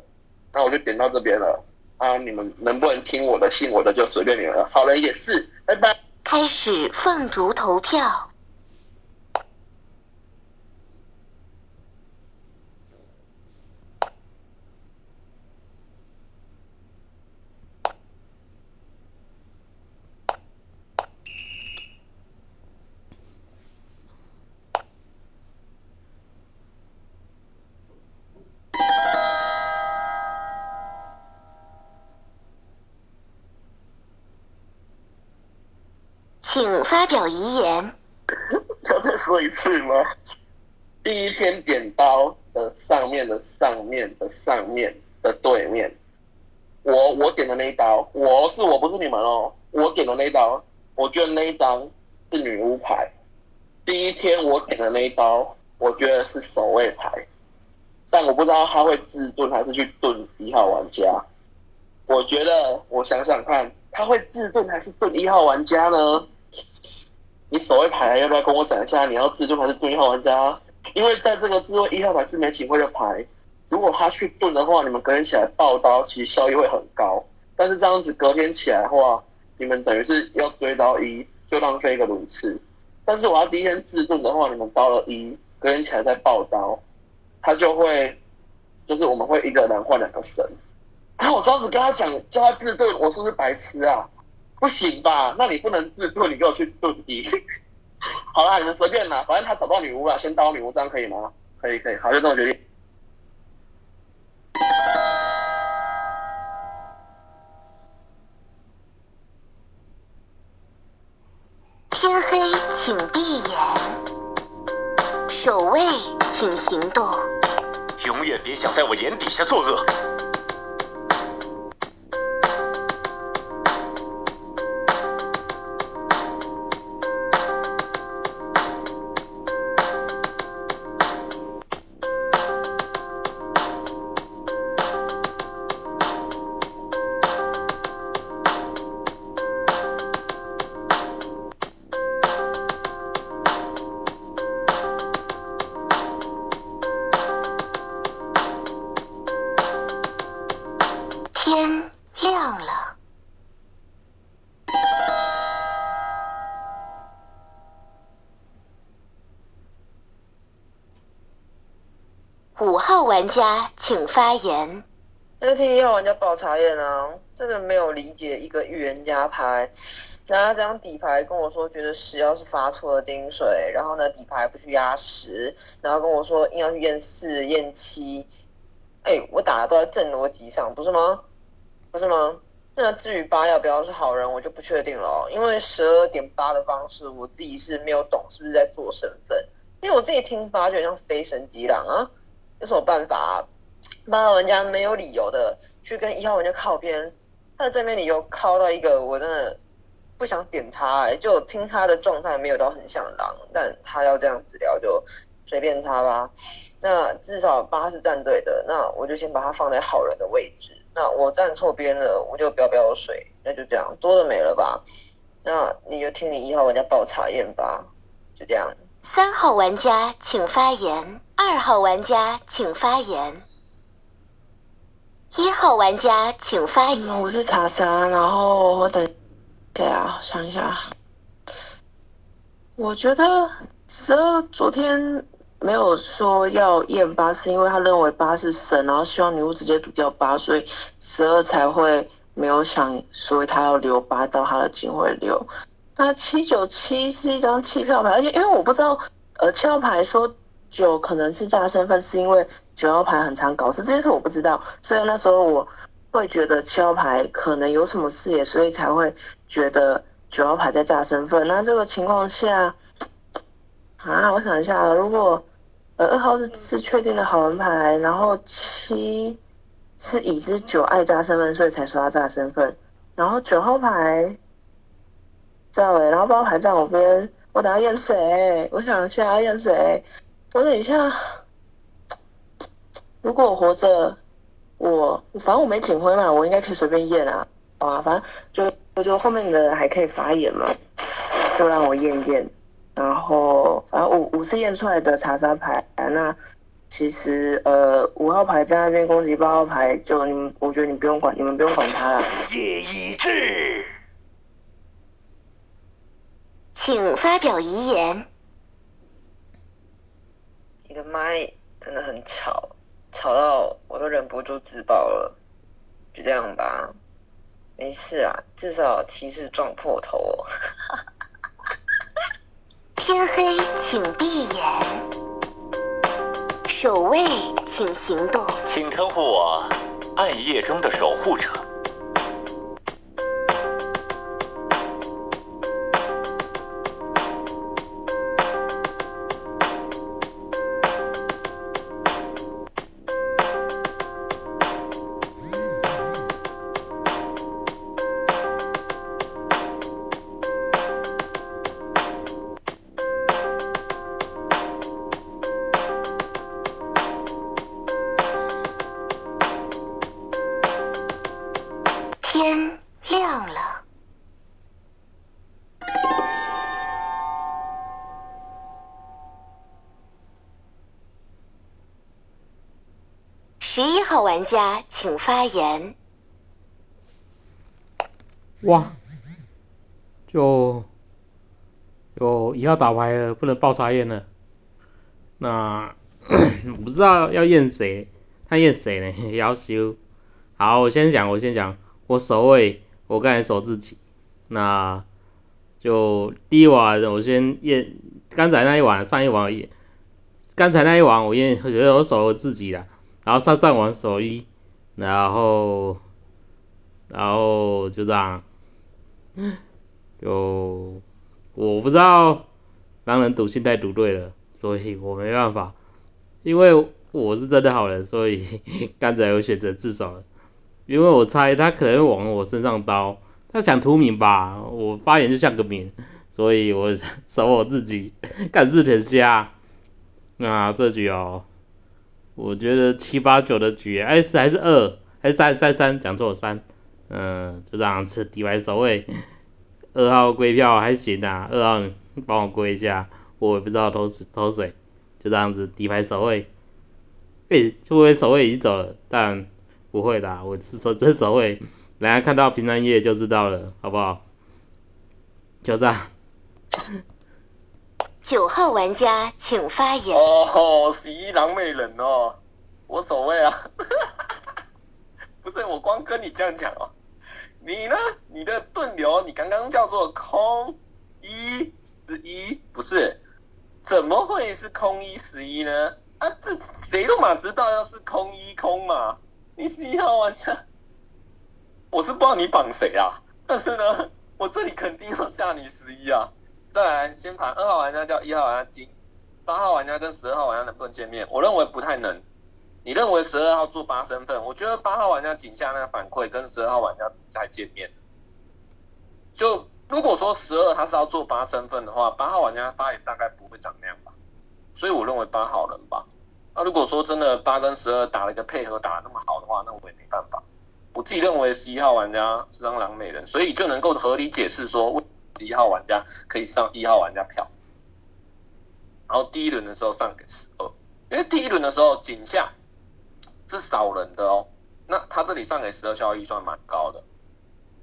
那我就点到这边了啊，你们能不能听我的信我的就随便你们了。好了，也是，拜拜。开始凤竹投票。发表遗言。要再说一次吗？第一天点刀的上面的上面的上面的对面，我我点的那一刀，我是我不是你们哦，我点的那一刀，我觉得那一张是女巫牌。第一天我点的那一刀，我觉得是守卫牌，但我不知道他会自盾还是去盾一号玩家。我觉得我想想看，他会自盾还是盾一号玩家呢？你守卫牌要不要跟我讲一下？你要自盾还是盾一号玩家？因为在这个自盾一号牌是没警徽的牌，如果他去盾的话，你们隔天起来爆刀，其实效益会很高。但是这样子隔天起来的话，你们等于是要追刀一，就浪费一个轮次。但是我要第一天自盾的话，你们刀了一，隔天起来再爆刀，他就会，就是我们会一个人换两个神。然 后我这样子跟他讲，叫他自盾，我是不是白痴啊？不行吧？那你不能自盾，你给我去盾一。好啦，你们随便啦，反正他找不到女巫了，先刀女巫，这样可以吗？可以，可以，好，就这么决定。天黑，请闭眼；守卫，请行动。永远别想在我眼底下作恶。家请发言。那天要玩家爆茶叶啊，真的没有理解一个预言家牌，然后这张底牌跟我说觉得十要是发错了金水，然后呢底牌不去压十，然后跟我说硬要去验四验七，哎，我打的都在正逻辑上，不是吗？不是吗？那至于八要不要是好人，我就不确定了。哦，因为十二点八的方式，我自己是没有懂是不是在做身份，因为我自己听八就像飞神吉朗啊，有什么办法、啊？八号玩家没有理由的去跟一号玩家靠边，他的正面理由靠到一个我真的不想点他、就听他的状态没有到很像狼，但他要这样子聊就随便他吧。那至少八是站队的，那我就先把他放在好人的位置。那我站错边了，我就不要水，那就这样，多的没了吧？那你就听你一号玩家报查验吧，就这样。三号玩家请发言，二号玩家请发言，一号玩家请发言。我是查莎，然后我等，对啊，想一下，我觉得十二昨天没有说要验八，是因为他认为八是神，然后希望女巫直接赌掉八，所以十二才会没有想，所以他要留八到他的警徽流。那七九七是一张弃票牌，而且因为我不知道，呃，七号牌说九可能是炸身份，是因为九号牌很常搞事，这件事我不知道，所以那时候我会觉得七号牌可能有什么视野，所以才会觉得九号牌在炸身份。那这个情况下，啊，我想一下，如果呃二号是是确定的好人牌，然后七是已知九爱炸身份，所以才说他炸身份，然后九号牌。在尾，然后八号牌在我边，我等下验谁？我想一下验谁？我等一下，如果我活着，我反正我没警徽嘛，我应该可以随便验啊，啊，反正就就后面的还可以发言嘛，就让我验验。然后反正五五是验出来的查杀牌，那其实呃五号牌在那边攻击八号牌，就你们我觉得你不用管，你们不用管他了。夜已至。请发表遗言。你的麦真的很吵，吵到我都忍不住自爆了。就这样吧，没事啊，至少骑士撞破头。天黑，请闭眼；守卫，请行动。请称呼我暗夜中的守护者。家请发言。哇，就有一号打牌了，不能报查验了。那不知道要验谁，他验谁呢？要修。好，我先讲，我先讲，我守卫，我刚才守自己。那就第一晚，我先验，刚才那一晚，上一晚验，刚才那一晚我验，我觉得我守我自己了。然后上上晚守一，然后，然后就这样，就我不知道狼人赌心态赌对了，所以我没办法，因为我是真的好人，所以刚才我选择自首。因为我猜他可能会往我身上刀，他想图名吧，我发言就像个名，所以我守我自己，干是很瞎。那这局哦。我觉得七八九的局，哎是还是二，还是三三三，讲错了三，嗯，就这样子，底牌守卫，二号归票还行啊，二号帮我归一下，我也不知道投投谁，就这样子，底牌守卫，哎，会不会守卫已经走了，但不会的，我是说这守卫，大家看到平安夜就知道了，好不好？就这样。九号玩家请发言。哦，十一狼美人哦，无所谓啊，不是我光跟你这样讲哦，你呢？你的盾流你刚刚叫做空一十一，不是？怎么会是空一十一呢？啊，这谁都嘛知道要是空一空嘛，你十一号玩家，我是不知道你绑谁啊，但是呢，我这里肯定要下你十一啊。再来，先盘二号玩家叫一号玩家金，八号玩家跟十二号玩家能不能见面？我认为不太能。你认为十二号做八身份？我觉得八号玩家井下那个反馈跟十二号玩家再见面。就如果说十二他是要做八身份的话，八号玩家八也大概不会长那样吧。所以我认为八号人吧。那如果说真的八跟十二打了一个配合打的那么好的话，那我也没办法。我自己认为十一号玩家是张狼美人，所以就能够合理解释说。十一号玩家可以上一号玩家票，然后第一轮的时候上给十二，因为第一轮的时候井下是少人的哦，那他这里上给十二效益算蛮高的。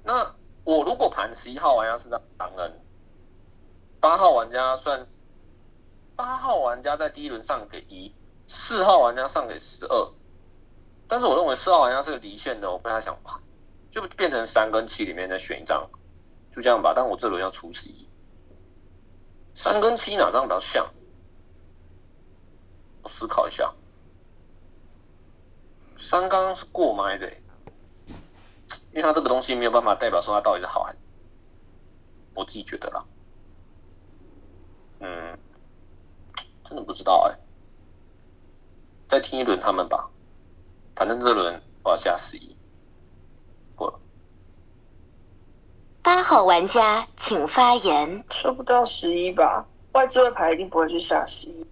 那我如果盘十一号玩家是狼人，八号玩家算八号玩家在第一轮上给一，四号玩家上给十二，但是我认为四号玩家是个离线的，我不太想盘，就变成三跟七里面再选一张。就这样吧，但我这轮要出十一，三跟七哪张比较像？我思考一下，三刚刚是过麦的，因为它这个东西没有办法代表说它到底是好还是，我自己觉得啦，嗯，真的不知道哎，再听一轮他们吧，反正这轮我要下十一。八号玩家请发言。抽不到十一吧，外置位牌一定不会去下十一，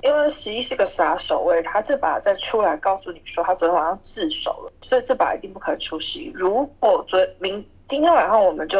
因为十一是个杀手位，他这把再出来告诉你说他昨天晚上自首了，所以这把一定不可能出十一。如果昨明今天晚上我们就，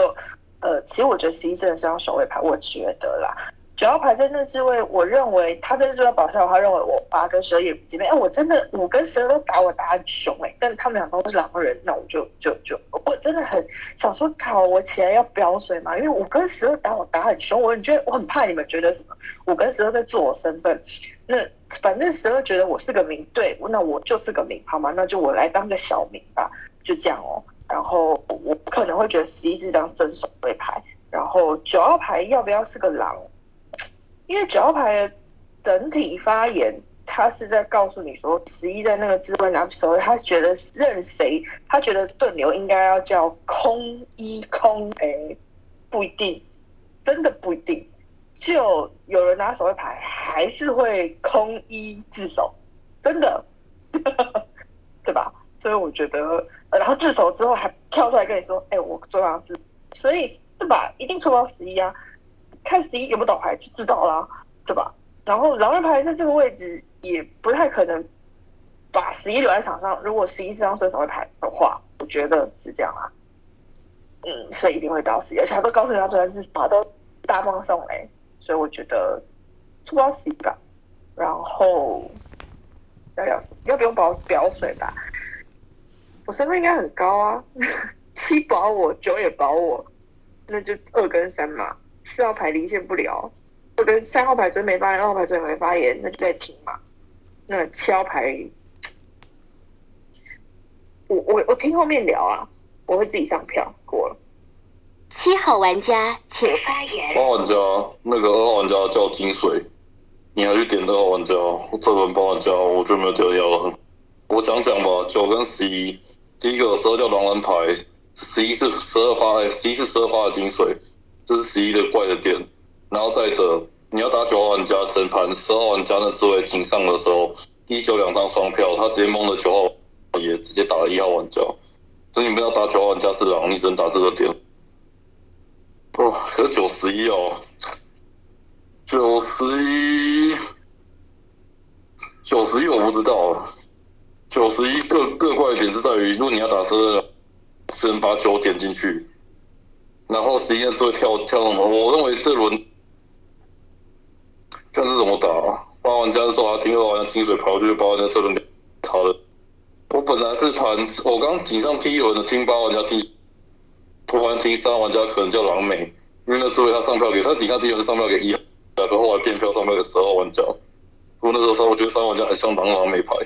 呃，其实我觉得十一真的是张守卫牌，我觉得啦。九号牌在那置位，我认为他在这位保下，他认为我八跟十二也不见面。哎，我真的五跟十二都打我打很凶哎，但是他们两个都是狼人，那我就就就我真的很想说，靠，我起来要飙水嘛，因为五跟十二打我打很凶，我很觉得我很怕你们觉得什么五跟十二在做我身份。那反正十二觉得我是个名，对，那我就是个名，好吗？那就我来当个小名吧，就这样哦。然后我可能会觉得十一是张真守卫牌，然后九号牌要不要是个狼？因为九号牌的整体发言，他是在告诉你说，十一在那个自问拿时候，他觉得任谁，他觉得盾流应该要叫空一空，哎，不一定，真的不一定，就有人拿手的牌还是会空一自首，真的，对吧？所以我觉得，然后自首之后还跳出来跟你说，哎，我昨晚是，所以这把一定出到十一啊。看十一有没有倒牌就知道啦，对吧？然后狼人牌在这个位置也不太可能把十一留在场上。如果十一是张正手牌的话，我觉得是这样啊。嗯，所以一定会倒十一，而且他都告诉你他昨天是什么都大放送嘞，所以我觉得出包十一吧。然后要要要不用保表水吧？我身份应该很高啊，七保我，九也保我，那就二跟三嘛。四号牌离线不了，或者三号牌真没发言，二号牌真没发言，那就再听嘛。那七号牌，我我我听后面聊啊，我会自己上票过了。七号玩家请发言。八号玩家，那个二号玩家叫金水，你还去点二号玩家？这轮八号玩家我就没有点要。我讲讲吧，九跟十一，第一个十二叫狼人牌，十一是十二发，哎，十一是十二发的金水，这是十一的怪的点。然后再者，你要打九号玩家整盘，十号玩家那智慧井上的时候，一九两张双票，他直接蒙了九号，也直接打了一号玩家。所以你们要打九号玩家是狼，你只能打这个点。哦，可九十一哦，九十一，九十一我不知道。九十一个个怪点是在于，如果你要打十二，只能把九点进去，然后十一就会跳跳什么？我认为这轮看是怎么打。八玩家之后，他听二玩家清水牌，我觉得八玩家这轮好的。我本来是盘，我刚顶上第一轮的听八玩家听。突然听三玩家可能叫狼美，因为那作为他上票给他底下第一轮上票给一，然后后来变票上票给十二玩家。不过那时候三，我觉得三玩家很像狼狼美牌，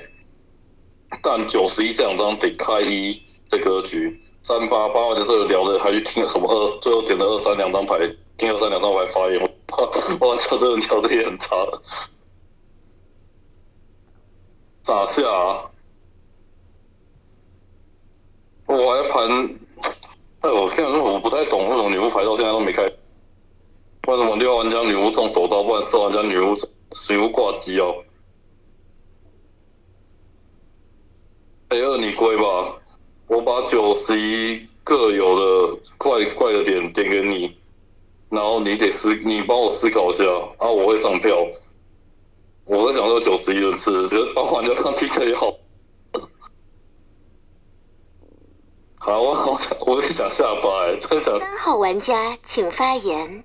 但九十一这两张得开一的格局，三八八玩家这聊的还去听什么二，最后点了二三两张牌，听二三两张牌发言，哇，这这人条的也很差，咋下？我还盘。哎，我现在我不太懂为什么女巫牌到现在都没开，为什么六玩家女巫中手刀，不然四玩家女巫女巫挂机哦？A 二你归吧，我把九十一各有的怪怪的点点给你，然后你得思，你帮我思考一下，啊，我会上票。我在想说九十一人次，觉得八玩家上 PK 也好。好，我好想，我也想下班，真想。三号玩家请发言。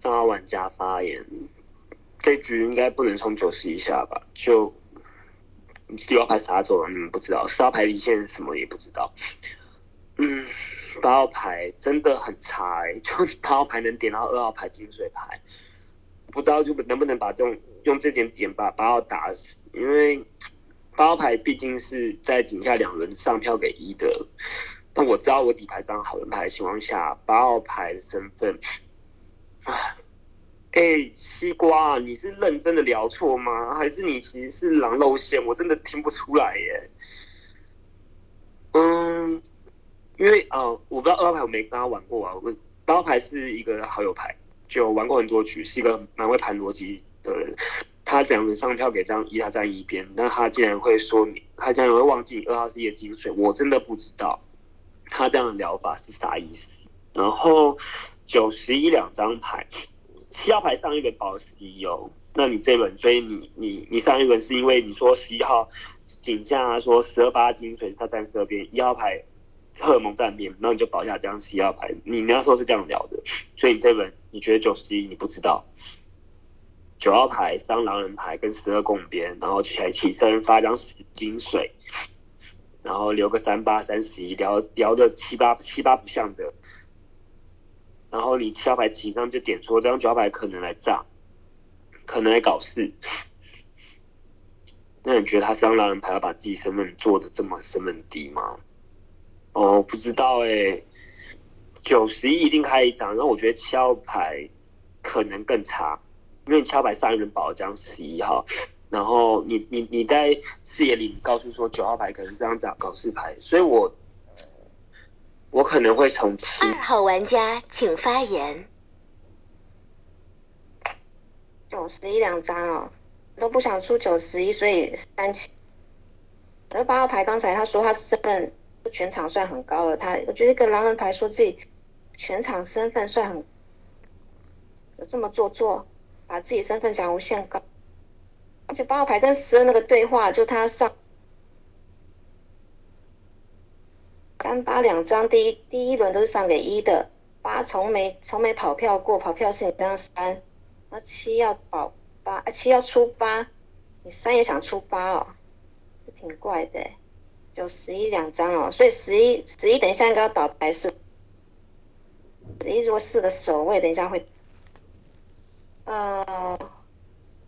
三号玩家发言，这局应该不能冲九十以下吧？就六号牌啥走了？你们不知道，四号牌离线什么也不知道。嗯，八号牌真的很差哎，就八号牌能点到二号牌金水牌，不知道就能不能把这种用这点点把八号打死，因为。八号牌毕竟是在井下两轮上票给一的，但我知道我底牌张好人牌的情况下，八号牌的身份，唉哎，西瓜，你是认真的聊错吗？还是你其实是狼露馅？我真的听不出来耶。嗯，因为呃，我不知道二号牌我没跟他玩过啊，我八号牌是一个好友牌，就玩过很多局，是一个蛮会盘逻辑的人。他两人上票给张一，他站一边，那他竟然会说你，他竟然会忘记你二号是叶金水，我真的不知道他这样的疗法是啥意思。然后九十一两张牌，七号牌上一本保十一哦，那你这轮，所以你你你上一轮是因为你说十一号井下说十二八金水他站十二边，一号牌荷尔蒙站边，然后你就保下这张十一号牌，你那时候是这样聊的，所以你这轮你觉得九十一你不知道。九号牌三狼人牌跟十二共边，然后起来起身发张金水，然后留个三八三十一，聊聊的七八七八不像的，然后你七号牌起上就点说这张九号牌可能来炸，可能来搞事，那你觉得他是张狼人牌要把自己身份做的这么身份低吗？哦，不知道哎，九十一一定开一张，然后我觉得七号牌可能更差。因为你敲牌上一轮保了张十一号，然后你你你在视野里告诉说九号牌可能是张找搞事牌，所以我我可能会从七。二号玩家请发言。九十一两张哦，都不想出九十一，所以三七。而八号牌刚才他说他身份全场算很高了，他我觉得跟狼人牌说自己全场身份算很有这么做作。把自己身份讲无限高，而且八号牌跟十二那个对话，就他上三八两张，第一第一轮都是上给一的，八从没从没跑票过，跑票是你张三，那七要保八，七要出八，你三也想出八哦，这挺怪的，就十一两张哦，所以十一十一等一下应该要倒牌是，十一如果四个守卫，等一下会，呃，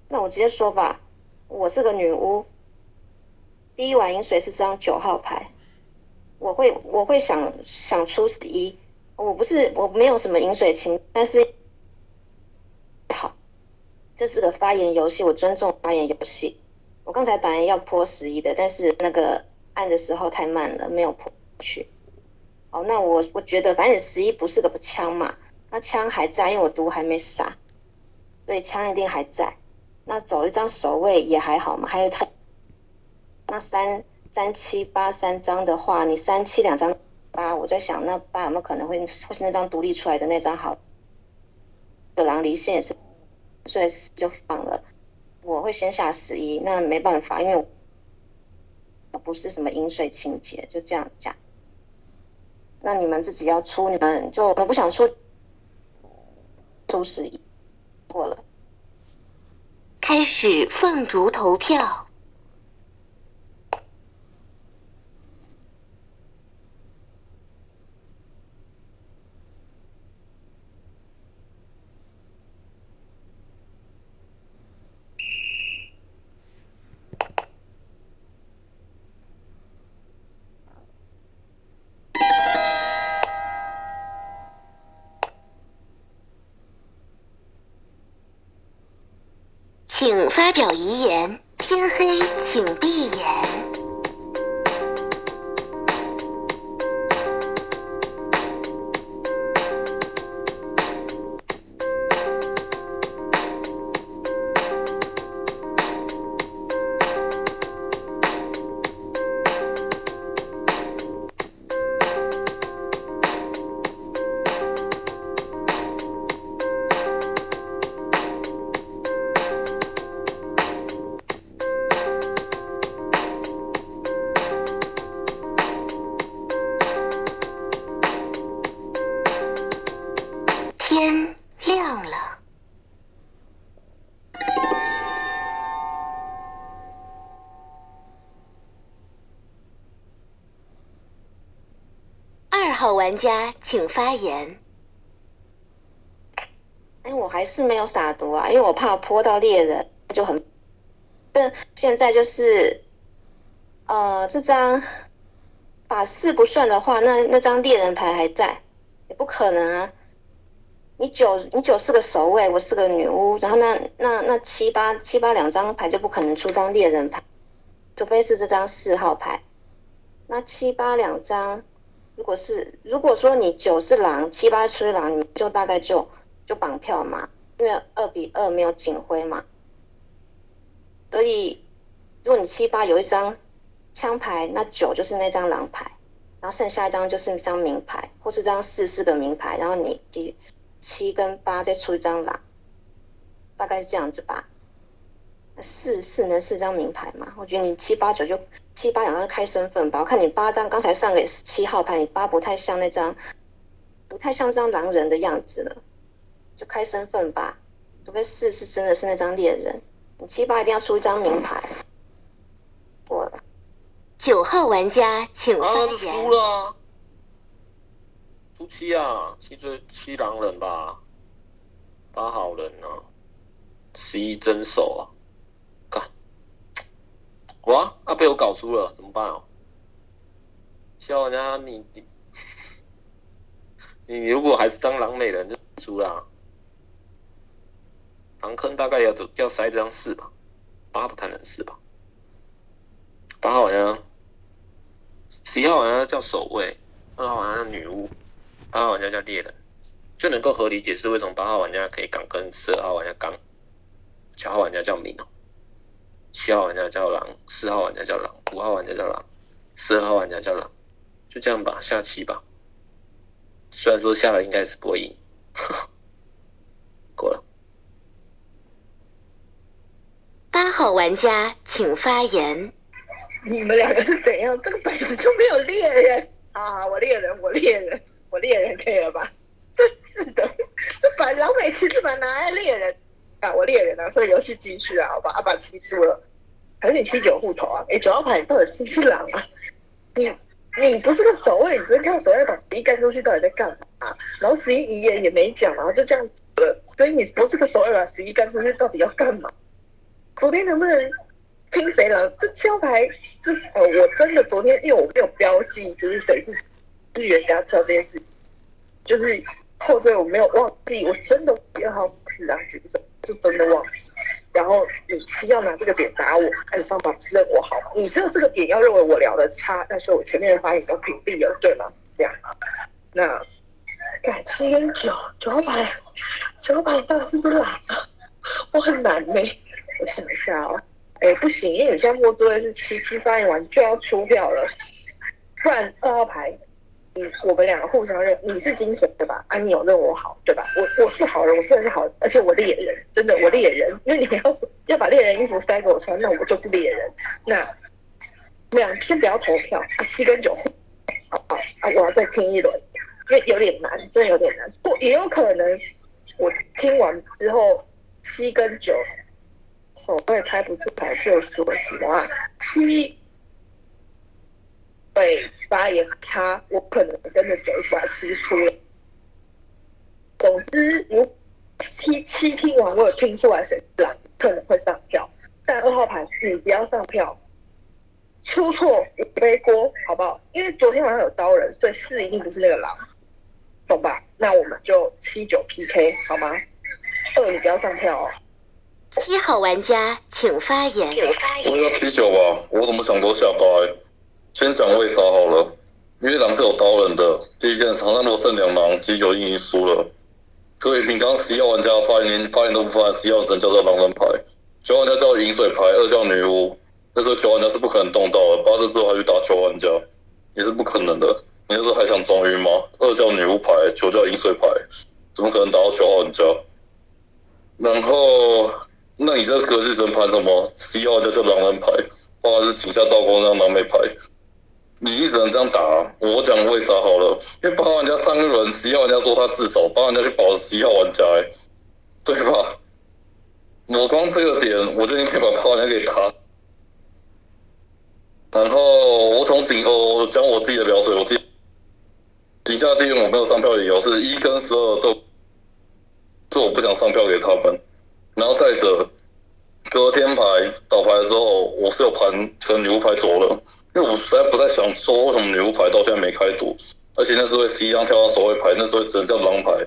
那我直接说吧，我是个女巫，第一碗饮水是张九号牌，我会我会想想出十一，我不是我没有什么饮水情，但是好，这是个发言游戏，我尊重发言游戏。我刚才本来要泼十一的，但是那个按的时候太慢了，没有泼去。哦，那我我觉得反正十一不是个枪嘛，那枪还在，因为我毒还没撒，所以枪一定还在。那走一张守卫也还好嘛，还有他那三三七八三张的话，你三七两张八，我在想那八有没有可能会会是那张独立出来的那张好？的狼离线也是，所以就放了。我会先下十一，那没办法，因为不是什么饮水情节，就这样讲。那你们自己要出，你们就我不想出，出十一，过了。开始凤竹投票。小姨发言。哎，我还是没有撒毒啊，因为我怕泼到猎人，就很。但现在就是，呃，这张把四不算的话，那那张猎人牌还在，也不可能啊。你九你九是个守卫，我是个女巫，然后那那那七八七八两张牌就不可能出张猎人牌，除非是这张四号牌。那七八两张，如果是如果说你九是狼，七八出狼，你就大概就就绑票嘛，因为二比二没有警徽嘛。所以如果你七八有一张枪牌，那九就是那张狼牌，然后剩下一张就是一张名牌，或是张四四个名牌，然后你第。七跟八再出一张狼，大概是这样子吧。四四能四张名牌吗？我觉得你七八九就七八两张开身份吧。我看你八张刚才上给七号牌，你八不太像那张，不太像张狼人的样子了，就开身份吧。除非四是真的是那张猎人，你七八一定要出一张名牌。过了。九号玩家请发言。啊，输了。出七啊，七最七狼人吧，八好人啊，十一真手啊，干，哇，啊被我搞输了，怎么办哦？七号玩家你你你如果还是当狼美人就输了，狼坑大概要要塞张四吧，八不太能四吧，八号玩家，十一号玩家叫守卫，二号玩家叫女巫。八号玩家叫猎人，就能够合理解释为什么八号玩家可以刚跟十二号玩家刚，九号玩家叫明哦，七号玩家叫狼，四号玩家叫狼，五号玩家叫狼，十二号玩家叫狼，就这样吧，下棋吧。虽然说下了应该是不会赢，过了。八号玩家请发言。你们两个是怎样？这个本子就没有猎人啊！我猎人，我猎人。我猎人可以了吧？真是的，这把老美其实把拿来猎人啊！我猎人啊，所以游戏继续啊，好吧？阿爸七输了，还是你七九户头啊？哎，九号牌你到底是不是狼啊？你你不是个守卫，你只是靠守卫把十一干出去，到底在干嘛？然后十一遗言也没讲，然后就这样子了。所以你不是个守卫把十一干，出去到底要干嘛？昨天能不能听谁狼？这敲牌，这呃，我真的昨天因为我没有标记，就是谁是是原家跳这件事，就是后缀我没有忘记，我真的记二号是啊，几分是真的忘记。然后你是要拿这个点打我，按上榜是认我好吗？你只有这个点要认为我聊的差，但是我前面的发言都屏蔽了，对吗？这样，那感七跟九九号牌，九号牌到底是不是懒啊？我很难呢、我想一下哦，哎不行，因为你现在摸座位是七七发言完就要出票了，不然二号牌。你我们两个互相认，你是精神对吧？啊，你有认我好对吧？我我是好人，我真的是好人，而且我猎人，真的我猎人，因为你要要把猎人衣服塞给我穿，那我就是猎人。那两先不要投票，啊七跟九，好好啊，我要再听一轮，因为有点难，真的有点难。不，也有可能我听完之后七跟九手会开不出来，就说实话，七。对发言差，我可能真的走出来吃醋了。总之，如七七听完，我有听出来谁是狼，可能会上票。但二号牌你不要上票，出错我背锅，好不好？因为昨天晚上有刀人，所以四一定不是那个狼，懂吧？那我们就七九 PK 好吗？二你不要上票哦。七号玩家请发言。我要七九吧，我怎么想都下八、欸。先讲为啥好了，因为狼是有刀人的。第一件，场上如果剩两狼，七九已经输了。所以你刚十一号玩家发言发言都不发言，十一号只能叫做狼人牌，九号玩家叫饮水牌，二叫女巫。那时候九玩家是不可能动到的，八字之后还去打九玩家，也是不可能的。你那时候还想装晕吗？二叫女巫牌，九叫饮水牌，怎么可能打到九号玩家？然后，那你这个日神盘什么？十一号玩家叫狼人牌，八是井下倒钩那狼美牌。你一直能这样打、我讲为啥好了，因为八号玩家上一轮十一号玩家说他自首，八号玩家去保十一号玩家、欸，对吧？我光这个点，我就已经可以把八号玩家给卡。然后我从井哦讲我自己的表水，我自己底下第一我没有上票理由是一跟十二都，是我不想上票给他们。然后再者，隔天牌倒牌的时候，我是有盘跟女巫牌走了。因为我实在不太想说为什么女巫牌到现在没开赌，而且那时候十一张跳到守卫牌，那时候只能叫狼牌，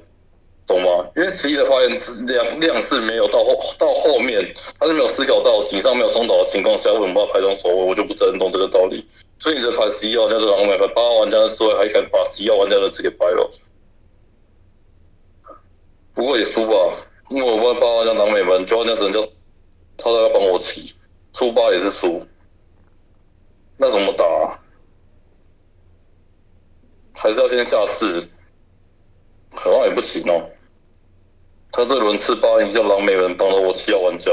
懂吗？因为十一的发言量量是没有到后到后面，他是没有思考到井上没有松倒的情况下，为什么把牌当守卫，我就不是很懂这个道理。所以你的牌十一号玩家是狼牌，八号玩家的座位还敢把十一号玩家的字给掰了，不过也输吧，因为我问八号玩家狼美门，九号玩家只能叫他在帮我骑，出八也是输。那怎么打、啊？还是要先下四？好像也不行哦。他这轮次八赢叫狼美人帮了我七号玩家。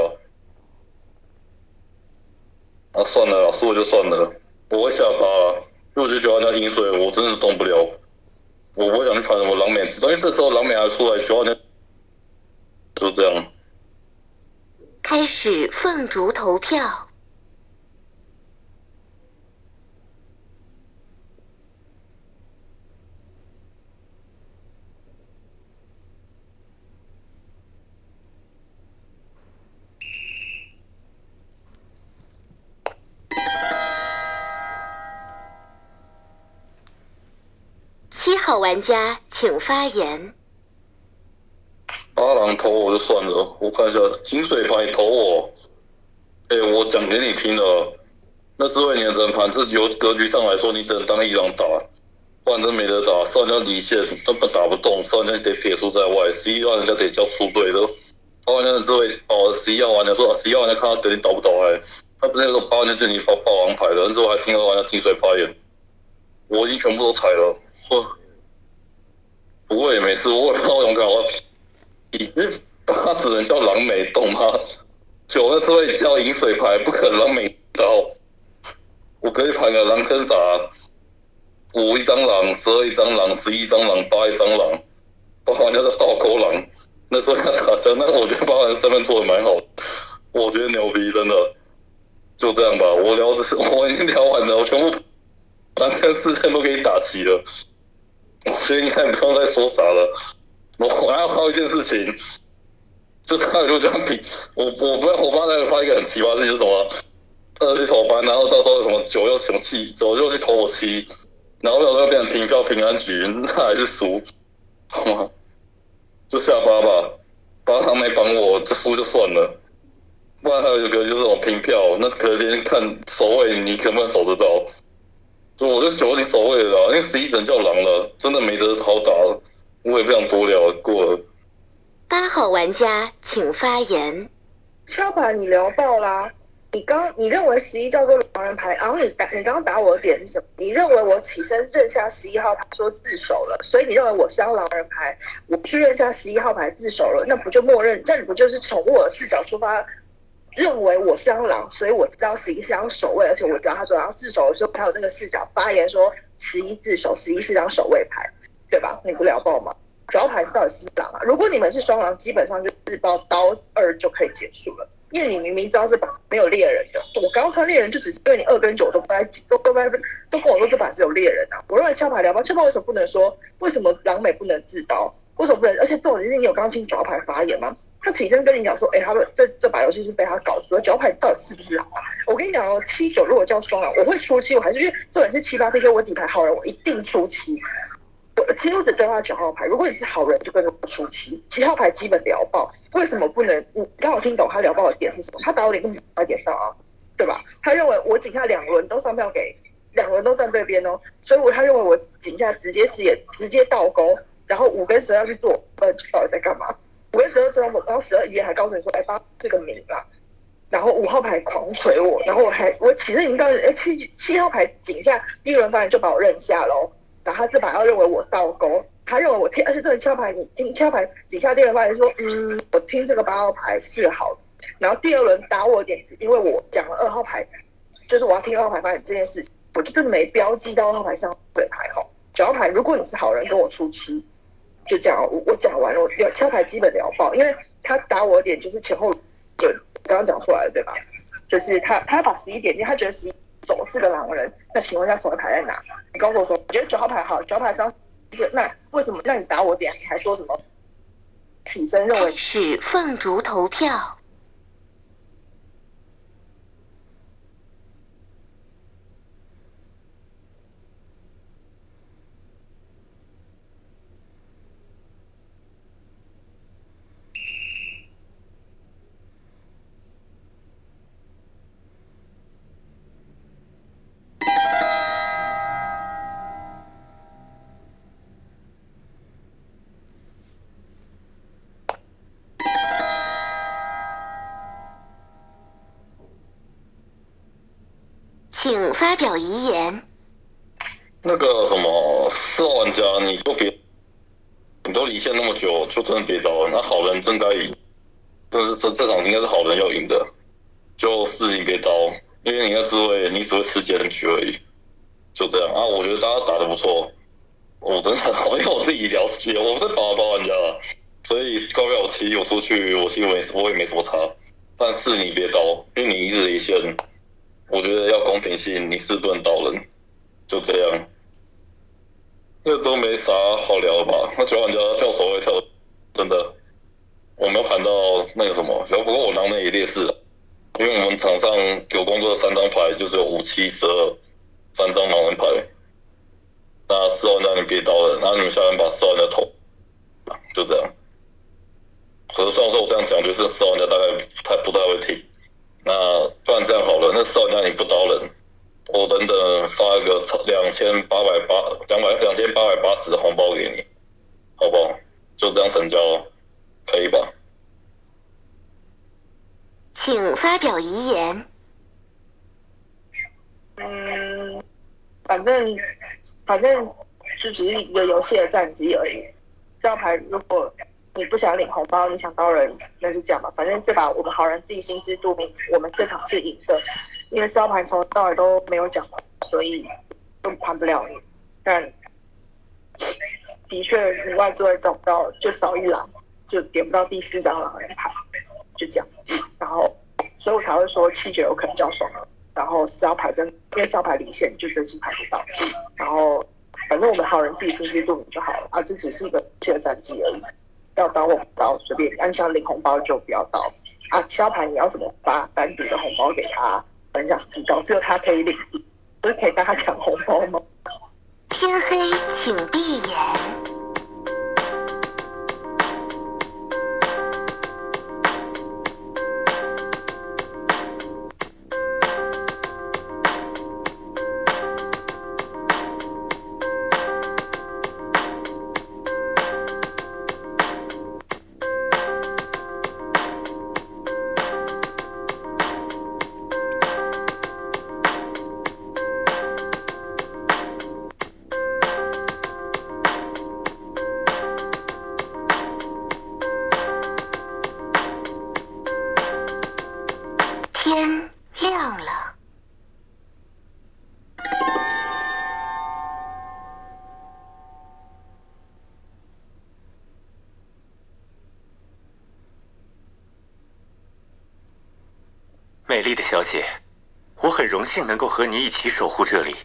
啊，算了，输了就算了。我会下八，因为我觉得九号玩家赢水，我真的动不了。我不会想去盘什么狼美之因为这时候狼美还出来，九号玩家就这样。开始凤竹投票。号玩家请发言。八郎投我就算了，我看一下金水牌投我。哎、欸，我讲给你听了，那智慧年人盘，这由格局上来说，你只能当一郎打，不然真没得打。少人家离线根本打不动，少人家得撇出在外，十一号人家得叫出队的。八玩家的智慧哦，十一号玩家说，十一号玩家看他等你倒不倒哎，他不是那个八玩家是你报报王牌的，但是我还听到玩家金水发言，我已经全部都踩了。呵，不过也没事，我也不知道我勇敢，我因为他只能叫狼美，懂吗？九个只会叫饮水牌，不可能狼美刀。我可以盘个狼坑啥，五一张狼，十二一张狼，十一张狼，八一张狼，八玩家叫倒钩狼。那时候他打枪，那我觉得八玩身份做的蛮好，我觉得牛逼，真的。就这样吧，我聊是，我已经聊完了，我全部狼坑四阵都给你打齐了。所以你看不用再说啥了。我还要靠一件事情，就他就这样比我我不知道我爸那个发一个很奇葩的事情是什么，二去投班，然后到时候什么九又什么七，九又去投我七，然后到时候变成平票平安局，那还是输，好吗？就下八吧，八他没帮我，就输就算了。不然还有一个就是我平票，那隔天看守卫你可不能守得到。就我就九已经守卫了啦，因为十一人叫狼了，真的没得好打了，我也不想多聊了，过了。八号玩家请发言。敲牌你聊爆啦！你刚你认为十一叫做狼人牌，然后你打你刚刚打我的点是什么？你认为我起身认下十一号牌说自首了，所以你认为我是张狼人牌，我去认下十一号牌自首了，那不就默认？那你不就是从我的视角出发，认为我是张狼，所以我知道十一是张守卫，而且我知道他说要自首的时候才有这个视角发言说十一自首，十一是张守卫牌，对吧？你不聊爆吗？主要牌到底是狼啊？如果你们是双狼，基本上就自爆刀二就可以结束了。因为你明明知道这把没有猎人的，我刚刚穿猎人就只是因为你二跟九都不来，都都不都跟我说这把只有猎人啊。我认为敲牌聊吧，敲牌为什么不能说？为什么狼美不能自刀？为什么不能？而且这种是你有刚刚听脚牌发言吗？他起身跟你讲说，哎、他们这这把游戏是被他搞出来，脚牌到底是不是狼啊？我跟你讲哦，七九如果叫双狼，我会出七，我还是因为这本是七八 PK，我底牌好人，我一定出七。我其实我只对他九号牌，如果你是好人，就跟着我出七，七号牌基本聊爆。为什么不能？你刚好听懂他聊爆的点是什么？他打我脸根本不在点上啊，对吧？他认为我井下两轮都上票给，两轮都站对边哦，所以我他认为我井下直接视野直接倒钩，然后五跟十二去做，呃，到底在干嘛？五跟十二之后，然后十二爷还告诉你说，哎，八这个名啊。然后五号牌狂捶我，然后我还我其实已经告诉你，哎，七七号牌井下第一轮发言就把我认下喽。然后他这把要认为我倒钩，他认为我听，而且这个七号牌你听七号牌底下第二发言说，嗯，我听这个八号牌是好。然后第二轮打我点子，因为我讲了二号牌，就是我要听二号牌发言这件事情，我就真的没标记到二号牌上对牌哈。九号牌，如果你是好人，跟我出七，就这样，我我讲完了，我聊敲牌基本聊爆，因为他打我的点就是前后对，刚刚讲出来的对吧？就是他他把十一点因为，他觉得十一走是个狼人，那请问一下手的牌在哪？你告诉我说，我觉得九号牌好，九号牌上是那为什么？那你打我点，你还说什么？起身认为是凤竹投票。发表遗言。那个什么四号玩家，你就别，你都离线那么久，就真的别刀了。那好人真该赢，但是这这场应该是好人要赢的，就四你别刀，因为你那滋味你只会吃结局而已，就这样啊。我觉得大家打的不错，我真的，因为我自己聊世界，我不是八八玩家，所以高票七我出去，我其实没我也没什么差，但是你别刀，因为你一直离线。我觉得要公平性，你是不能刀人，就这样。这都没啥好聊的吧？那九玩家跳守卫跳，真的，我没有盘到那个什么。然后不过我狼人也劣势，因为我们场上有工作三张牌就只有五七十二三张狼人牌。那四玩家你别刀了，然后你们下面把四玩家投，就这样。可是虽然说我这样讲，就是四玩家大概他不太会听。那不然这样好了，那少家你不刀人，我等等发一个两千八百八两百两千八百八十的红包给你，好不好？就这样成交，可以吧？请发表遗言。嗯，反正反正就只是一个游戏的战绩而已。这张牌如果你不想领红包，你想刀人，那就这样吧。反正这把我们好人自己心知肚明，我们这场是赢的，因为烧盘从头到尾都没有讲，所以都盘不了你。但的确，你外座找不到，就少一狼，就点不到第四张狼人牌，就这样。然后，所以我才会说七九有可能叫双狼。然后烧牌真，因为烧牌离线就真心排不到。然后反正我们好人自己心知肚明就好了啊，这只是一个切的战绩而已。要刀我不刀，随便按下领红包就不要刀啊。敲牌你要怎么发单独的红包给他？很想知道，只有他可以领，不是可以跟他抢红包吗？天黑请闭眼。幸能够和你一起守护这里。